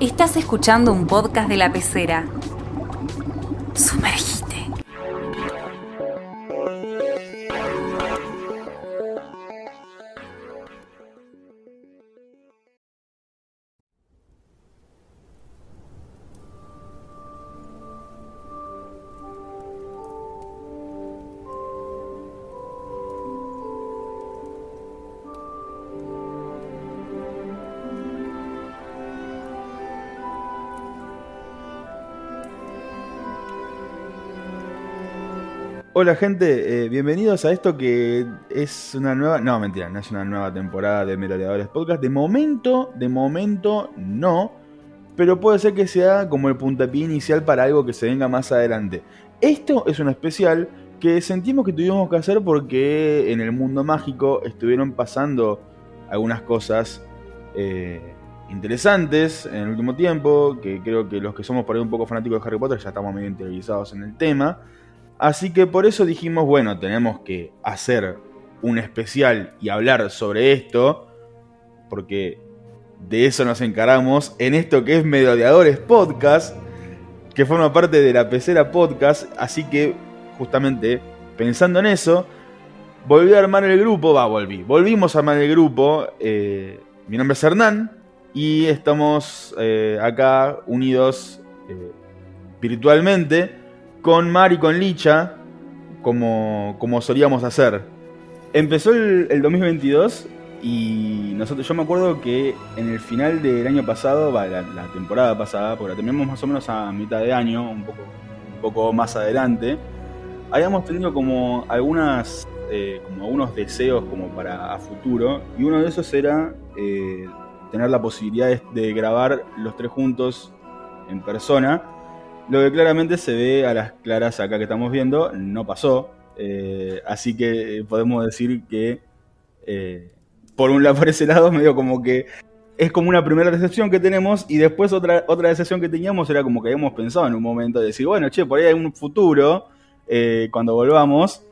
Estás escuchando un podcast de la pecera. Hola gente, eh, bienvenidos a esto que es una nueva... No, mentira, no es una nueva temporada de Merodeadores Podcast. De momento, de momento no, pero puede ser que sea como el puntapié inicial para algo que se venga más adelante. Esto es un especial que sentimos que tuvimos que hacer porque en el mundo mágico estuvieron pasando algunas cosas eh, interesantes en el último tiempo, que creo que los que somos por ahí un poco fanáticos de Harry Potter ya estamos medio interiorizados en el tema. Así que por eso dijimos, bueno, tenemos que hacer un especial y hablar sobre esto, porque de eso nos encaramos en esto que es Merodeadores Podcast, que forma parte de la Pecera Podcast, así que justamente pensando en eso, volví a armar el grupo, va, volví, volvimos a armar el grupo, eh, mi nombre es Hernán y estamos eh, acá unidos eh, virtualmente con Mar y con Licha, como, como solíamos hacer. Empezó el, el 2022 y nosotros, yo me acuerdo que en el final del año pasado, la, la, temporada pasada, porque la terminamos más o menos a mitad de año, un poco, un poco más adelante, habíamos tenido como algunas, eh, como algunos deseos como para futuro, y uno de esos era eh, tener la posibilidad de grabar los tres juntos en persona lo que claramente se ve a las claras acá que estamos viendo, no pasó. Eh, así que podemos decir que eh, por un lado, por ese lado, medio como que es como una primera decepción que tenemos y después otra, otra decepción que teníamos era como que habíamos pensado en un momento de decir, bueno, che, por ahí hay un futuro, eh, cuando volvamos,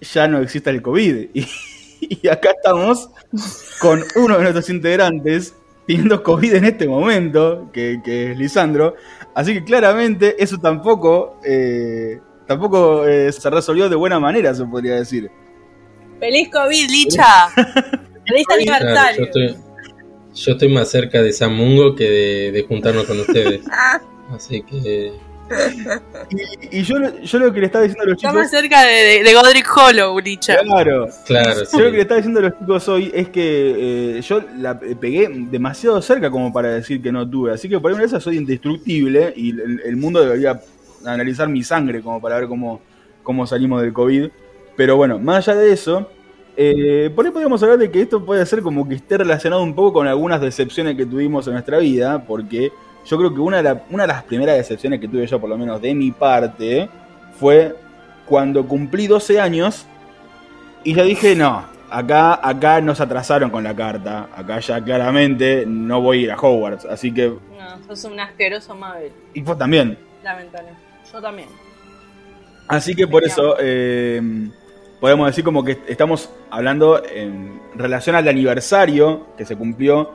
ya no exista el COVID. Y, acá estamos con uno de nuestros integrantes teniendo COVID en este momento, que es Lisandro. Así que claramente eso tampoco, eh, tampoco eh, se resolvió de buena manera, se podría decir. ¡Feliz COVID, Licha! ¡Feliz aniversario! Claro, yo, estoy, yo, estoy, más cerca de Samungo que de, de juntarnos con ustedes. Así que y, y yo, yo, lo que le estaba diciendo a los chicos. Está más cerca de, de, de Godric Hollow, Licha. Claro. claro sí. Yo lo que le estaba diciendo a los chicos hoy es que eh, yo la pegué demasiado cerca como para decir que no tuve. Así que por una vez soy indestructible y el, el, mundo debería analizar mi sangre como para ver cómo, cómo salimos del COVID. Pero bueno, más allá de eso. Eh, por ahí podríamos hablar de que esto puede ser como que esté relacionado un poco con algunas decepciones que tuvimos en nuestra vida, porque yo creo que una de, la, una de, las primeras decepciones que tuve yo, por lo menos de mi parte, fue cuando cumplí 12 años y ya dije, no, acá, acá nos atrasaron con la carta, acá ya claramente no voy a ir a Hogwarts, así que... No, sos un asqueroso Mabel. Y vos también. Lamentable, yo también. Así que por eso... Eh, podemos decir como que estamos hablando en relación al aniversario que se cumplió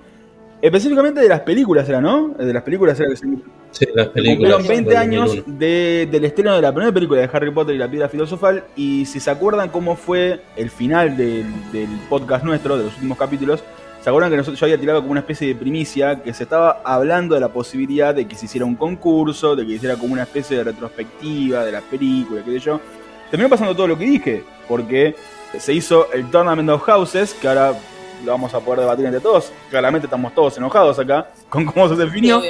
Específicamente de las películas era, ¿no? De las películas era que se Sí, las películas. Cumplieron 20 años de, del estreno de la primera película de Harry Potter y la piedra filosofal. Y si se acuerdan cómo fue el final del, del podcast nuestro, de los últimos capítulos, ¿se acuerdan que nosotros yo había tirado como una especie de primicia que se estaba hablando de la posibilidad de que se hiciera un concurso, de que se hiciera como una especie de retrospectiva de las películas, qué sé yo? Terminó pasando todo lo que dije, porque se hizo el Tournament of Houses, que ahora lo vamos a poder debatir entre todos. Claramente estamos todos enojados acá con cómo se definió. Sí,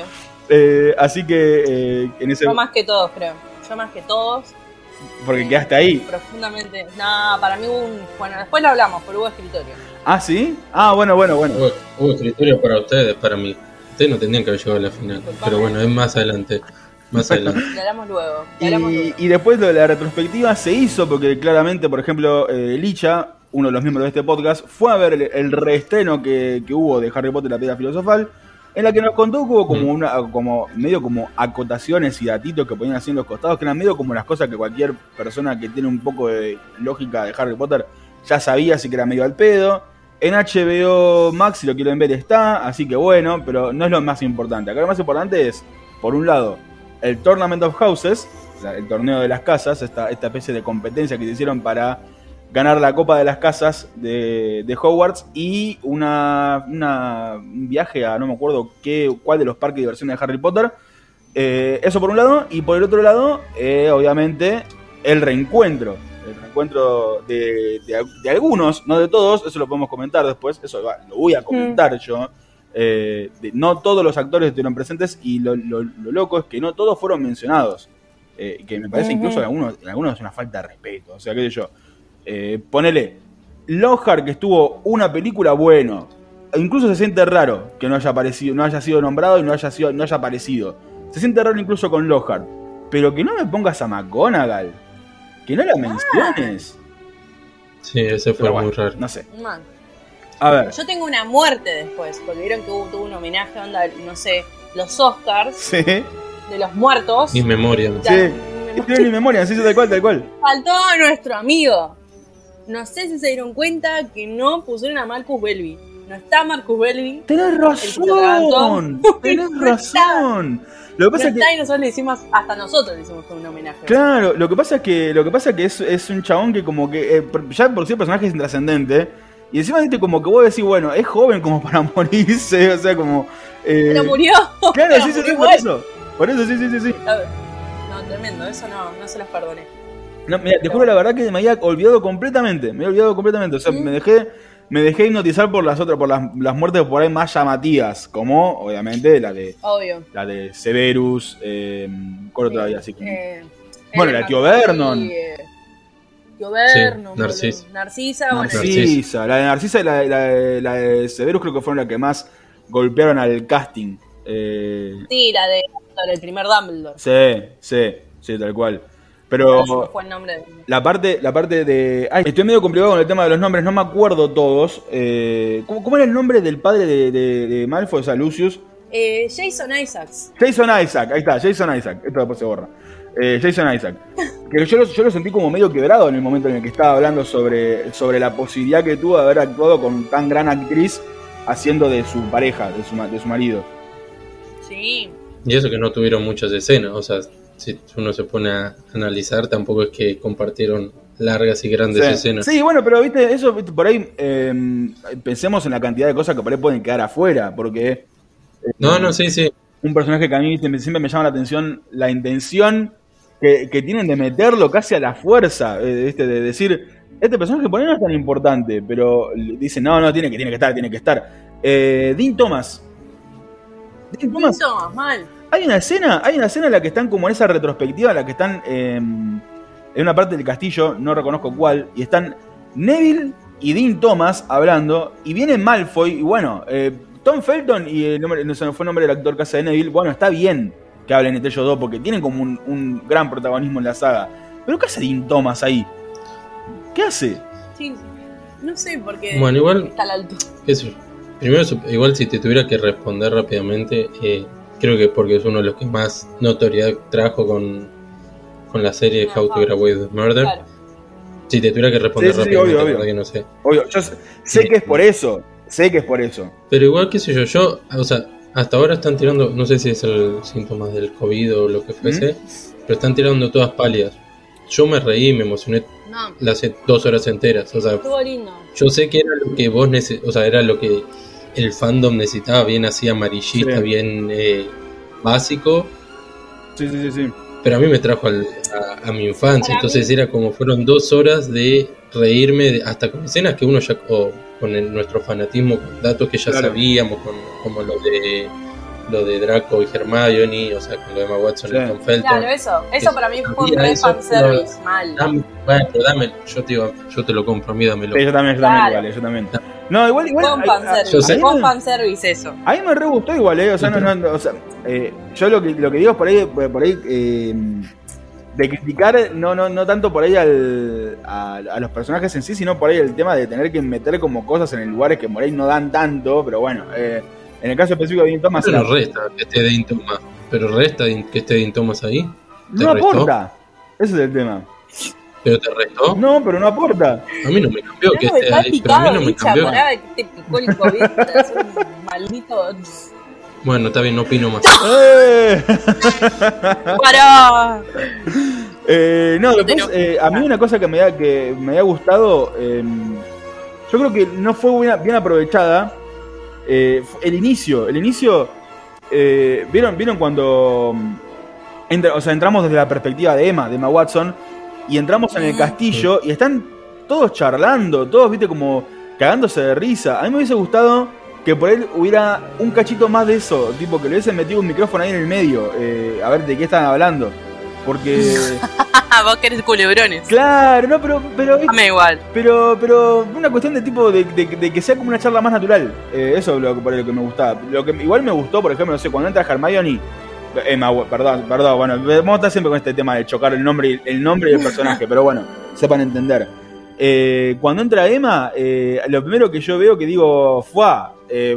eh, así que eh, en ese. Yo más que todos, creo. Yo más que todos. Porque eh, quedaste ahí. Profundamente. No, para mí hubo un. Bueno, después lo hablamos, pero hubo escritorio. Ah, sí. Ah, bueno, bueno, bueno. Hubo, hubo escritorio para ustedes, para mí. Ustedes no tendrían que haber llegado a la final. Pero bueno, es más adelante. Más adelante. Lo hablamos luego. Y, hablamos luego. y, después lo de la retrospectiva se hizo porque claramente, por ejemplo, eh, Licha uno de los miembros de este podcast, fue a ver el, el reestreno que, que, hubo de Harry Potter y la piedra filosofal, en la que nos contó que hubo como una, como medio como acotaciones y datitos que ponían así en los costados, que eran medio como las cosas que cualquier persona que tiene un poco de lógica de Harry Potter ya sabía, así que era medio al pedo. En HBO Max, si lo quieren ver, está, así que bueno, pero no es lo más importante. Acá lo más importante es, por un lado, el Tournament of Houses, el torneo de las casas, esta, esta especie de competencia que se hicieron para ganar la Copa de las Casas de, de Hogwarts y una, una- un viaje a no me acuerdo qué, cuál de los parques de diversiones de Harry Potter. Eh, eso por un lado, y por el otro lado, eh, obviamente, el reencuentro. El reencuentro de, de- de algunos, no de todos, eso lo podemos comentar después, eso lo voy a comentar yo. Eh, de- no todos los actores estuvieron presentes y lo, lo- lo loco es que no todos fueron mencionados. Eh, que me parece incluso en algunos, en algunos es una falta de respeto. O sea, qué sé yo. Eh, ponele, Lockhart que estuvo una película, bueno. Incluso se siente raro que no haya aparecido, no haya sido nombrado y no haya sido, no haya aparecido. Se siente raro incluso con Lockhart. Pero que no me pongas a McGonagall. Que no la menciones. Sí, ese fue bueno, muy raro. no sé. Man. A ver. Yo tengo una muerte después, porque vieron que hubo, tuvo un homenaje, onda, no sé, los Oscars Sí. de los muertos. Mi memoria. Sí. mi memoria, sí, tal cual, tal cual. Faltó a nuestro amigo. No sé si se dieron cuenta que no pusieron a Marcus Belby. No está Marcus Belby. Tenés razón. Tenés No está. razón. Lo que No pasa es que. y nosotros le hicimos, hasta nosotros le hicimos un homenaje. Claro, lo que pasa es que, lo que, pasa es, que es, es un chabón que como que eh, ya por sí el personaje es intrascendente. Y encima viste como que vos decís, bueno, es joven como para morirse, o sea, como... eh, Pero murió. Claro, Pero sí, sí, sí, por eso. Por eso, sí, sí, sí, sí. No, tremendo, eso no, no se los perdoné. No, mira, te juro la verdad que me había olvidado completamente, me había olvidado completamente. O sea, Mm. me dejé, me dejé hipnotizar por las otras, por las, las muertes por ahí más llamativas, como obviamente la de Obvio. la de Severus, eh, ¿cuál otra había así? como- Eh, Bueno, la tío McCarthy, Vernon. eh, tío Vernon. Sí, Narcisa. Narcisa, bueno. Narcisa, la de Narcisa y la, de- la de- la de Severus creo que fueron las que más golpearon al casting. Eh, Sí, la de la del primer Dumbledore. sí, sí, sí, tal cual. Pero fue el nombre de... la parte, la parte de. Ay, estoy medio complicado con el tema de los nombres, no me acuerdo todos. Eh, ¿cómo, cómo era el nombre del padre de, de, de Malfoy, o sea, Lucius? Eh, Jason Isaacs. Jason Isaac, ahí está, Jason Isaac. Esto después se borra. Eh, Jason Isaac. Que yo, lo- yo lo sentí como medio quebrado en el momento en el que estaba hablando sobre, sobre la posibilidad que tuvo de haber actuado con tan gran actriz haciendo de su pareja, de su, ma- de su marido. Sí. Y eso que no tuvieron muchas escenas. O sea, si uno se pone a analizar, tampoco es que compartieron largas y grandes Sí. escenas. Sí, bueno, pero viste, eso viste, por ahí eh, pensemos en la cantidad de cosas que por ahí pueden quedar afuera, porque eh, No, no, sí, sí. un personaje que a mí siempre me llama la atención la intención que, que tienen de meterlo casi a la fuerza, eh, viste, de decir, este personaje por ahí no es tan importante, pero le dicen, no, no, tiene que, tiene que estar, tiene que estar. Eh, Dean Thomas. Dean Thomas, Thomas, mal. Hay una escena, hay una escena en la que están como en esa retrospectiva, en la que están eh, en una parte del castillo, no reconozco cuál, y están Neville y Dean Thomas hablando, y viene Malfoy, y bueno, eh, Tom Felton y el nombre, no se fue el nombre del actor que hace de Neville, bueno, está bien que hablen entre ellos dos, porque tienen como un, un gran protagonismo en la saga. Pero ¿qué hace Dean Thomas ahí? ¿Qué hace? Sí. No sé, porque Bueno, igual, está a la altura. qué sé yo. Primero, igual si te tuviera que responder rápidamente, eh, creo que porque es uno de los que más notoriedad trajo con, con la serie How to Get Away with Murder. Claro. Si te tuviera que responder Sí, sí, sí, rápidamente, obvio, obvio. que no sé. Obvio, yo sé, sé que es por eso, sé que es por eso. Pero igual, qué sé yo, yo, o sea, hasta ahora están tirando, no sé si es el síntoma del COVID o lo que fuese, pero están tirando todas pálidas. Yo me reí, me emocioné No, las dos horas enteras. O sea, estuvo lindo. yo sé que era lo que vos neces o sea, era lo que el fandom necesitaba, bien así amarillista, Sí. bien eh, básico, Sí, sí, sí, sí. pero a mí me trajo al- a, a mi infancia. Para Entonces mí- era como fueron dos horas de reírme, de- hasta con escenas que uno ya, o con el- nuestro fanatismo, con datos que ya Claro. sabíamos, con, como lo de lo de Draco y Hermione, o sea, con lo de Emma Watson Sí. y Tom Felton. Claro, eso. Eso para mí fue un eso, fanservice. Mal. Dame, bueno, dame, yo te, iba- yo te lo compro, a mí dámelo. Yo también, yo Claro. también, igual, yo también. No, igual, igual. Fue un a- a- fanservice. yo sé. a Fue mí un me- fanservice eso. A mí me re gustó igual, ¿eh? O sea, no, no, o sea, eh, yo lo que, lo que digo es por ahí, por ahí eh, de criticar, no, no, no tanto por ahí al, a, a los personajes en sí, sino por ahí el tema de tener que meter como cosas en lugares que por ahí no dan tanto, pero bueno, eh, en el caso específico de Dean Thomas, Pero era- resta que esté Dean Thomas. Pero resta que esté Dean Thomas ahí. ¿Te no restó? aporta. Ese es el tema. ¿Pero te restó? No, pero no aporta. A mí no me cambió que esté ahí, pero a mí no me cambió. que te picó el COVID, un maldito... Bueno, está bien, no opino más. ¡Eh! ¡Pará! Eh, no, después, eh, a mí una cosa que me, ha- que me había gustado, eh, yo creo que no fue bien, bien aprovechada, eh, el inicio, el inicio, eh, ¿vieron, ¿vieron cuando mm, entra- o sea, entramos desde la perspectiva de Emma, de Emma Watson, y entramos en el Mm. castillo y están todos charlando, todos, viste, como cagándose de risa. A mí me hubiese gustado que por él hubiera un cachito más de eso, tipo que le hubiesen metido un micrófono ahí en el medio, eh, a ver de qué están hablando. Porque... Ah, vos querés culebrones. Claro, no, pero, pero, Dame igual. pero, pero una cuestión de tipo de, de- de que sea como una charla más natural. Eh, eso es lo, por lo que me gustaba. Lo que igual me gustó, por ejemplo, no sé, cuando entra Hermione, Emma, perdón, perdón, bueno, vamos a estar siempre con este tema de chocar el nombre, y- el nombre y el personaje, pero bueno, sepan entender. Eh, cuando entra Emma, eh, lo primero que yo veo que digo, fue,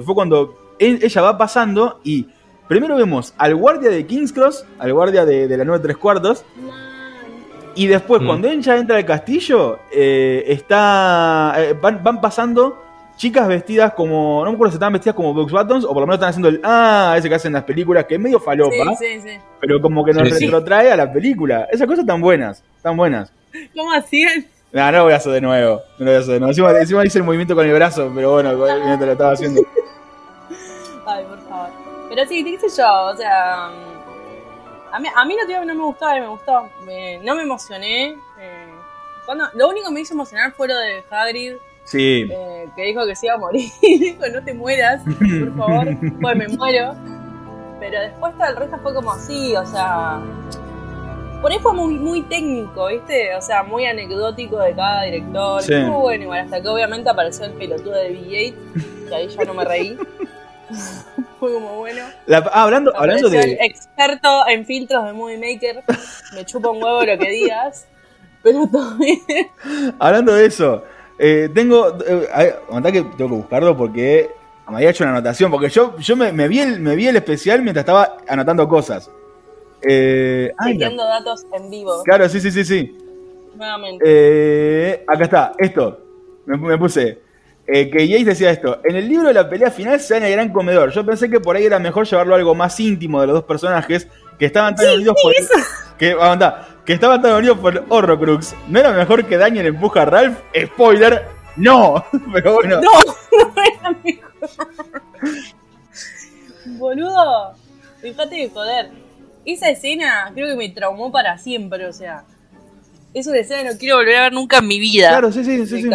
fue cuando él- ella va pasando y primero vemos al guardia de King's Cross, al guardia de, de la 9 tres cuartos, y después, Mm. cuando ella entra al castillo, eh, está eh, van, van pasando chicas vestidas como. No me acuerdo si estaban vestidas como Bugs Buttons o por lo menos están haciendo el. Ah, ese que hacen las películas, que es medio falopa, Sí, sí, sí. pero como que nos Sí, sí. retrotrae a la película. Esas cosas tan buenas, tan buenas. ¿Cómo hacían? No, no lo voy a hacer de nuevo. No lo voy a hacer de nuevo. Encima, encima hice el movimiento con el brazo, pero bueno, mientras lo estaba haciendo. Ay, por favor. Pero sí, qué sé yo, o sea. mm, A mí, a mí no, que me gustaba y me gustó. Me- no me emocioné. eh, cuando, lo único que me hizo emocionar fue lo de Hagrid, Sí. eh, que dijo que se iba a morir. dijo, no te mueras, por favor. Pues me muero. Pero después todo el resto fue como así, o sea. Por ahí fue muy, muy técnico, ¿viste? O sea, muy anecdótico de cada director. Sí. Estuvo bueno, igual, hasta que obviamente apareció el pelotudo de BB-8, que ahí ya no me reí. fue como bueno. La- ah, hablando, hablando Apareció el de. experto en filtros de Movie Maker. Me chupa un huevo lo que digas. Pero todo bien. Hablando de eso, eh, tengo. Eh, a ver, aguantá que tengo que buscarlo porque me había hecho una anotación. Porque yo, yo me, me vi el, me vi el especial mientras estaba anotando cosas. Eh, ay, datos en vivo. claro, sí, sí, sí, sí. Nuevamente. Eh, acá está, esto. Me, me puse. eh, que Yates decía esto. En el libro de la pelea final se da en el gran comedor. Yo pensé que por ahí era mejor llevarlo a algo más íntimo de los dos personajes que estaban tan unidos por. Que, aguantá, que estaban tan unidos por Horrocrux. ¿No era mejor que Daniel empuja a Ralph? Spoiler, no. Pero bueno. No, no era mejor. Boludo, fíjate de joder. Esa escena creo que me traumó para siempre, o sea. Es una escena que no quiero volver a ver nunca en mi vida. Claro, sí, sí, sí. sí.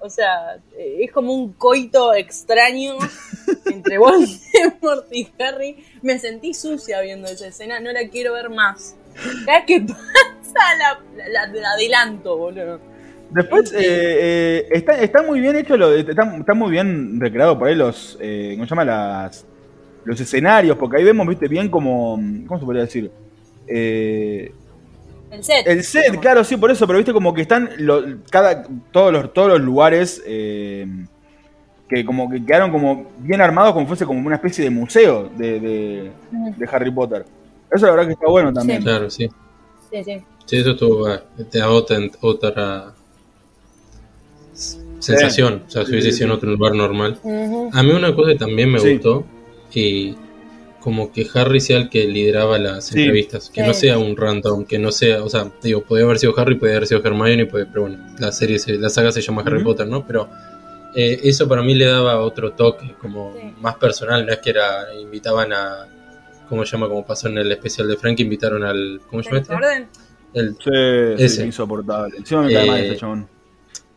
O sea, es como un coito extraño entre Voldemort y Harry. Me sentí sucia viendo esa escena, no la quiero ver más. Vez que pasa la, la, la adelanto, boludo. Después, eh, eh, está, está muy bien hecho, lo, está, está muy bien recreado por ahí los, eh, ¿cómo se llama? Las, los escenarios, porque ahí vemos, viste, bien como, ¿cómo se podría decir? Eh, El set. el set, digamos. claro, sí, por eso, pero viste como que están lo- cada, todos, los, todos los lugares eh, que como que quedaron como bien armados, como fuese como una especie de museo de, de, de Harry Potter. Eso la verdad que está bueno también. Claro, sí. Sí, sí. Sí, eso estuvo, te da otra, otra sensación. O sea, si hubiese Sí, sí, sido en otro lugar normal. A mí una cosa que también me Sí. gustó, y como que Harry sea el que lideraba las Sí. entrevistas, que no sea un random, que no sea, o sea, digo, podía haber sido Harry, podía haber sido Hermione, puede- pero bueno, la serie, se- la saga se llama Harry. Potter, ¿no? Pero eh, eso para mí le daba otro toque, como Sí. más personal, no es que era, invitaban a, ¿cómo se llama? Como pasó en el especial de Frank, invitaron al, ¿cómo se llama ¿Tenés este? orden? El, Sí, sí, Ese. insoportable. Encima me cae mal Eh, ese chabón.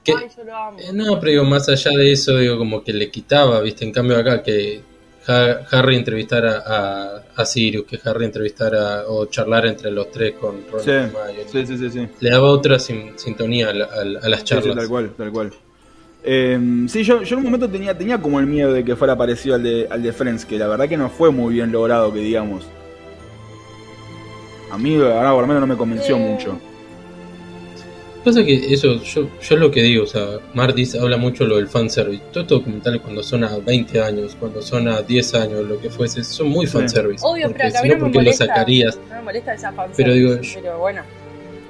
que- Ay, yo lo amo. Eh, No, pero digo, más allá de eso, digo, como que le quitaba, ¿viste? En cambio acá, que Ha- Harry entrevistara a, a Sirius, que Harry entrevistara o charlar entre los tres con Ron Sí, y Hermione. sí, sí, sí, sí. Le daba otra sin- sintonía a, la- a a las Sí, sí, charlas. tal cual, tal cual. Eh, sí, yo, yo en un momento tenía, tenía como el miedo de que fuera parecido al de, al de Friends, que la verdad que no fue muy bien logrado, que digamos. A mí, ahora por lo menos no me convenció Eh. mucho. Pasa que eso, yo, yo es lo que digo, o sea, Martis habla mucho lo del fanservice. Todos estos documentales cuando son a 20 años, cuando son a 10 años, lo que fuese, son muy Sí. fanservice. Obvio, porque pero que a mí no, me ¿por qué lo molesta. sacarías? No me molesta esa fanservice, Pero digo, pero bueno,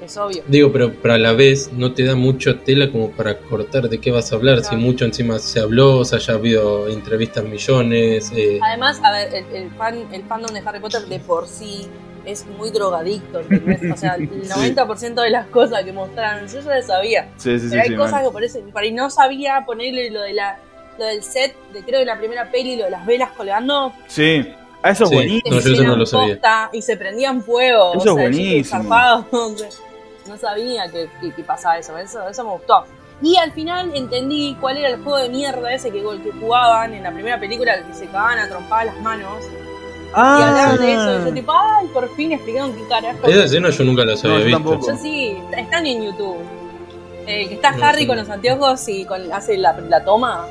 es obvio. Digo, pero, pero a la vez no te da mucho tela como para cortar de qué vas a hablar. Si mucho encima se habló, o sea, ya ha habido entrevistas millones. eh, Además, a ver, el, el fan, el fandom de Harry Potter de por sí es muy drogadicto, ¿entendés? O sea, el 90% de las cosas que mostraron, yo ya las sabía. Sí, sí, sí. Pero hay sí, cosas mal. que por, eso, por ahí no sabía ponerle lo de la lo del set, de creo de la primera peli, lo de las velas colgando, Sí. Ah, eso es Sí. buenísimo. No, yo eso no eran lo sabía. posta y se prendían fuego. Eso o es sea, yo buenísimo. no sabía que, que- que pasaba eso. eso, eso me gustó. Y al final entendí cuál era el juego de mierda ese que, que jugaban en la primera película, que se cagaban a trompar las manos. Y hablaban de eso, y yo tipo, ay, por fin explicaron qué carajo. Esa escena yo nunca las había visto. tampoco. Yo sí, están en YouTube. Eh, que está No, Harry sí. con los anteojos y con, hace la, la toma.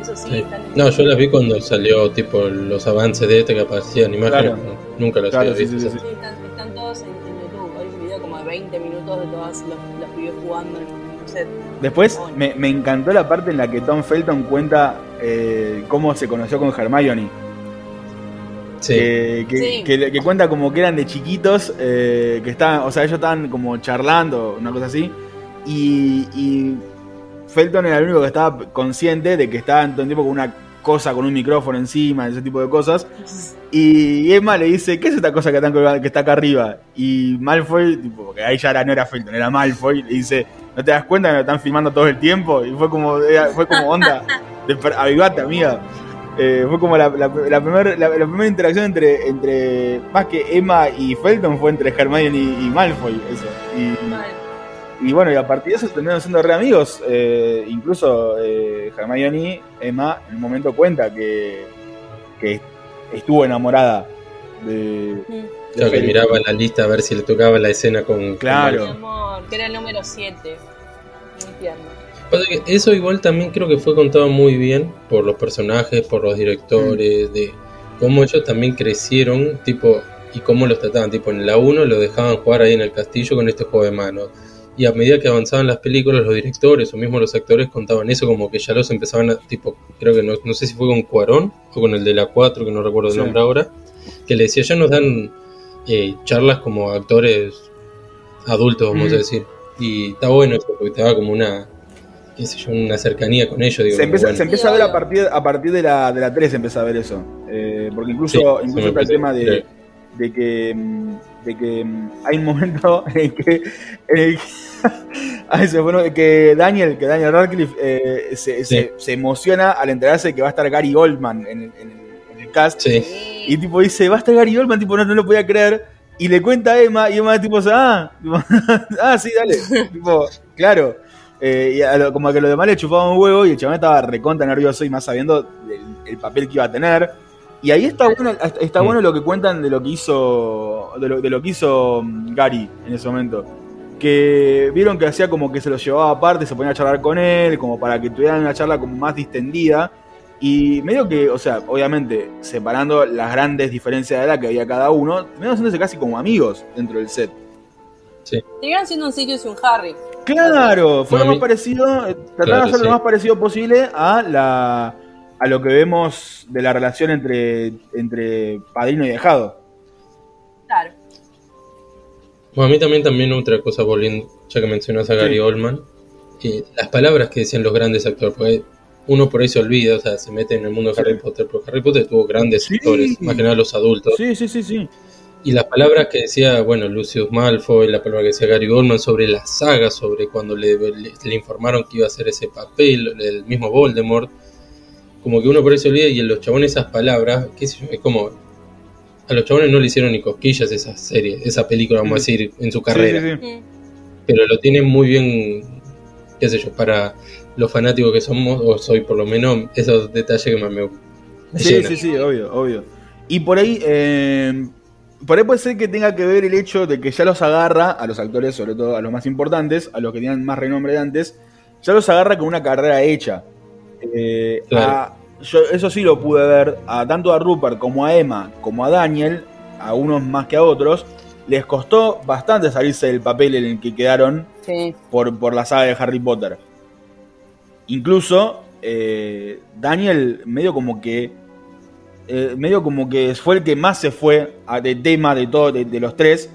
Eso sí, Sí. están en No, yo las vi cuando salió tipo los avances de este que aparecían imágenes. Claro. nunca las Claro, había sí, visto. sí, sí, Sí, están, están todos en, en YouTube. Hay un video como de 20 minutos de todos los, los pibes jugando en el set. Después me, me encantó la parte en la que Tom Felton cuenta eh, cómo se conoció con Hermione. Sí. Que, que- Sí. que- que cuenta como que eran de chiquitos, eh, que estaban, o sea, ellos estaban como charlando, una cosa así, y, y Felton era el único que estaba consciente de que estaban todo el tiempo con una cosa, con un micrófono encima, ese tipo de cosas, y Emma le dice, ¿qué es esta cosa que, están colgando- que está acá arriba? Y Malfoy, tipo, porque ahí ya era, no era Felton, era Malfoy, le dice, ¿no te das cuenta que me están filmando todo el tiempo? Y fue como, fue como onda, desper- avivate, amiga. Eh, fue como la, la, la primer- la- la primera interacción entre, entre, más que Emma y Felton, fue entre Hermione y, y Malfoy, eso. Y, Mal. Y bueno, y a partir de eso terminaron siendo re amigos. Eh, incluso eh, Hermione, Emma, en un momento cuenta que, que estuvo enamorada de, Mm. de Claro, que miraba la lista a ver si le tocaba la escena con. Claro. Amor, que era el número 7. Muy tierno. Pasa que eso igual también creo que fue contado muy bien por los personajes, por los directores, de cómo ellos también crecieron, tipo, y cómo los trataban. Tipo, en la 1 lo dejaban jugar ahí en el castillo con este juego de manos. Y a medida que avanzaban las películas, los directores o mismo los actores contaban eso como que ya los empezaban a, tipo, creo que no, no sé si fue con Cuarón o con el de la 4, que no recuerdo el Sí. nombre ahora, que le decía, ya nos dan eh, charlas como actores adultos, vamos Mm. a decir. Y está bueno eso, porque te da como una, qué sé yo, una cercanía con ellos. Digo, Se empieza, bueno. se empieza a ver a partir, a partir de la, de la 3 se empieza a ver eso. Eh, porque incluso, Sí, incluso está el tema de, de que mm, de que mm, hay un momento en el que, en el que, que Daniel que Daniel Radcliffe eh, se, Sí. se, se emociona al enterarse que va a estar Gary Goldman en el, en el- en el cast Sí. y tipo dice va a estar Gary Goldman tipo no, no lo podía creer y le cuenta a Emma y Emma tipo ah tipo, ah sí dale tipo claro eh, y a lo- como que los demás le chupaban un huevo y el chabón estaba recontra nervioso y más sabiendo el, el papel que iba a tener. Y ahí está bueno, está bueno lo que cuentan de lo que hizo de lo, de lo que hizo mm, Gary en ese momento. Que vieron que hacía como que se lo llevaba aparte, se ponía a charlar con él, como para que tuvieran una charla como más distendida. Y medio que, o sea, obviamente, separando las grandes diferencias de edad que había cada uno, medio haciéndose casi como amigos dentro del set. Seguían siendo un Sirius y un Harry. Claro, fue No, lo más mí- parecido, trataron Claro, de hacer sí. lo más parecido posible a la a lo que vemos de la relación entre, entre padrino y dejado. Claro. Bueno, a mí también, también otra cosa, volviendo, ya que mencionas a Gary Sí. Oldman, que las palabras que decían los grandes actores, porque uno por ahí se olvida, o sea, se mete en el mundo de Sí. Harry Potter, porque Harry Potter tuvo grandes Sí. actores, más que nada los adultos. Sí, sí, sí, sí. Y las palabras que decía, bueno, Lucius Malfoy, la palabra que decía Gary Oldman sobre la saga, sobre cuando le, le- le informaron que iba a hacer ese papel, el mismo Voldemort, como que uno por se olvida y en los chabones esas palabras, qué sé yo, es como... A los chabones no le hicieron ni cosquillas esa serie, esa película, vamos a decir, en su carrera. Sí, sí, sí. Pero lo tienen muy bien, qué sé yo, para los fanáticos que somos, o soy por lo menos, esos detalles que más me, me Sí, llenan. sí, sí, obvio, obvio. Y por ahí, eh, por ahí puede ser que tenga que ver el hecho de que ya los agarra, a los actores, sobre todo a los más importantes, a los que tenían más renombre de antes, ya los agarra con una carrera hecha. Eh, Claro. a- yo eso sí lo pude ver, a, tanto a Rupert como a Emma, como a Daniel, a unos más que a otros, les costó bastante salirse del papel en el que quedaron Sí. por, por la saga de Harry Potter. Incluso eh, Daniel medio como que eh, medio como que fue el que más se fue a- de tema de todo de, de los tres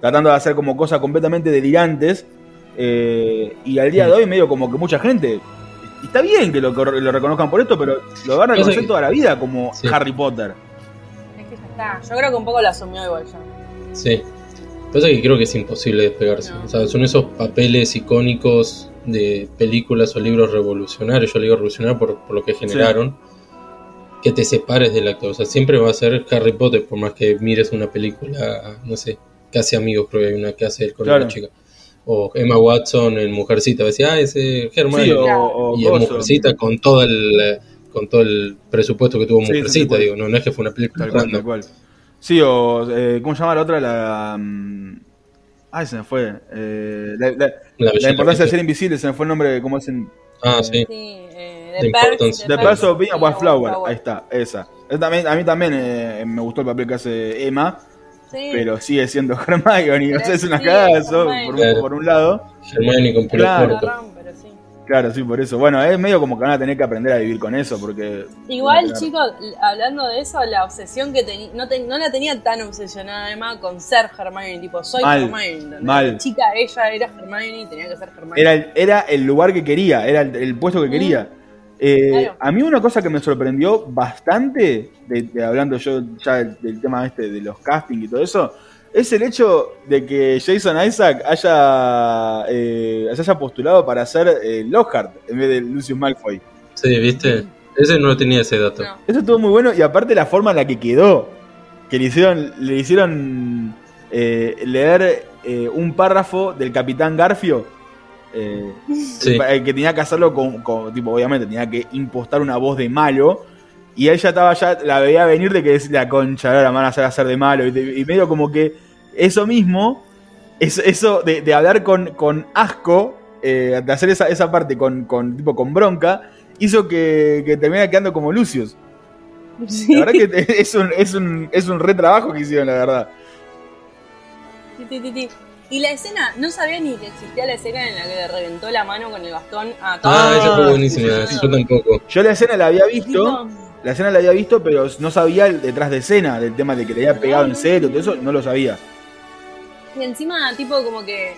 tratando de hacer como cosas completamente delirantes. eh, y al día de hoy, medio como que mucha gente. Y Está bien que lo, reconozcan por esto, pero lo van a reconocer que- toda la vida como Sí. Harry Potter. Es que ya está. Yo creo que un poco lo asumió igual ya. Sí. Pasa que creo que es imposible despegarse. No. O sea, son esos papeles icónicos de películas o libros revolucionarios. Yo le digo revolucionario por, por lo que generaron. Que te separes del actor. O sea, siempre va a ser Harry Potter, por más que mires una película, no sé, casi amigos, creo que hay una que hace él con Claro. una chica. O Emma Watson en Mujercita. Decía, ah, ese. Sí, o, o y en. Mujercita con todo el con todo el presupuesto que tuvo sí, Mujercita, sí, digo, no, no es que fue una película Tal cual, tal cual. Sí, o. eh, ¿Cómo se llama la otra? La. Ay, se me fue. Eh, la, la- La la Bella importancia de ser invisible, se me fue el nombre. ¿Cómo es en.? Ah, sí. Eh, The Perks of Being a sí, Wallflower. Ahí está, esa. Esa también, a mí también eh, me gustó el papel que hace Emma, Sí. pero sigue siendo Hermione. O sea, es una Sí, cagada eso, por, un- Claro. por un lado. Hermione con pelo Claro. pero sí. Claro, sí, por eso. Bueno, es medio como que van a tener que aprender a vivir con eso, porque. Igual, Claro. chicos, hablando de eso, la obsesión que tenía, no, te- no la tenía tan obsesionada Emma con ser Hermione, tipo, soy Mal, Hermione. mal. De chica, ella era Hermione y tenía que ser Hermione. Era el, era el lugar que quería, era el, el puesto que quería. Eh, Claro. A mí una cosa que me sorprendió bastante, de, de- hablando yo ya del, del tema este de los castings y todo eso, es el hecho de que Jason Isaac haya, eh, se haya postulado para ser eh, Lockhart en vez de Lucius Malfoy. Sí, ¿viste? Ese no tenía ese dato. No. Eso estuvo muy bueno y aparte la forma en la que quedó, que le hicieron, le hicieron eh, leer eh, un párrafo del Capitán Garfio. Eh, Sí. que tenía que hacerlo con, con- tipo, obviamente, tenía que impostar una voz de malo. Y él ya estaba, ya la veía venir de que decía la concha, ahora me van a hacer hacer de malo. Y, de- y medio como que eso mismo, es- eso de, de hablar con, con asco, eh, de hacer esa, esa parte con, con, tipo, con bronca, hizo que, que terminara quedando como Lucius. Sí. La verdad que es un, es un, es un re trabajo que hicieron, la verdad. Sí, sí, sí. Y la escena, no sabía ni que existía la escena en la que le reventó la mano con el bastón a Ah, esa fue Ah, buenísima. Yo tampoco. Yo la escena la había visto. La escena la había visto, pero no sabía el detrás de escena, del tema de que le había pegado en serio, todo eso, no lo sabía. Y encima, tipo, como que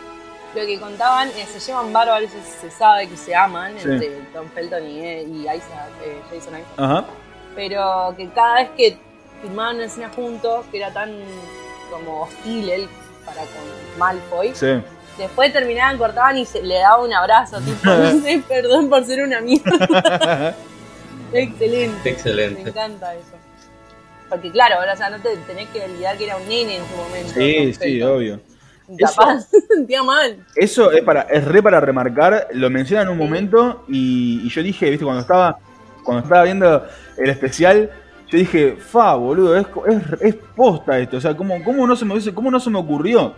lo que contaban, eh, se llevan bárbaros, se, se sabe que se aman Sí. entre Tom Felton y, eh, y Isaac, eh, Jason Isaac. Ajá. Pero que cada vez que filmaban una escena juntos, que era tan como hostil él para con Malfoy, Sí. después terminaban, cortaban y se le daba un abrazo, tipo, no sé, perdón por ser una mierda. Excelente. Me Excelente. encanta eso. Porque claro, ahora o sea, no te tenés que olvidar que era un nene en su momento. Sí, sí, obvio. Capaz se sentía mal. Eso es para, es re para remarcar, lo menciona en un momento y, y yo dije, viste, cuando estaba, cuando estaba viendo el especial, yo dije, fa, boludo, es, es, es posta esto, o sea, ¿cómo, cómo no se me cómo no se me ocurrió?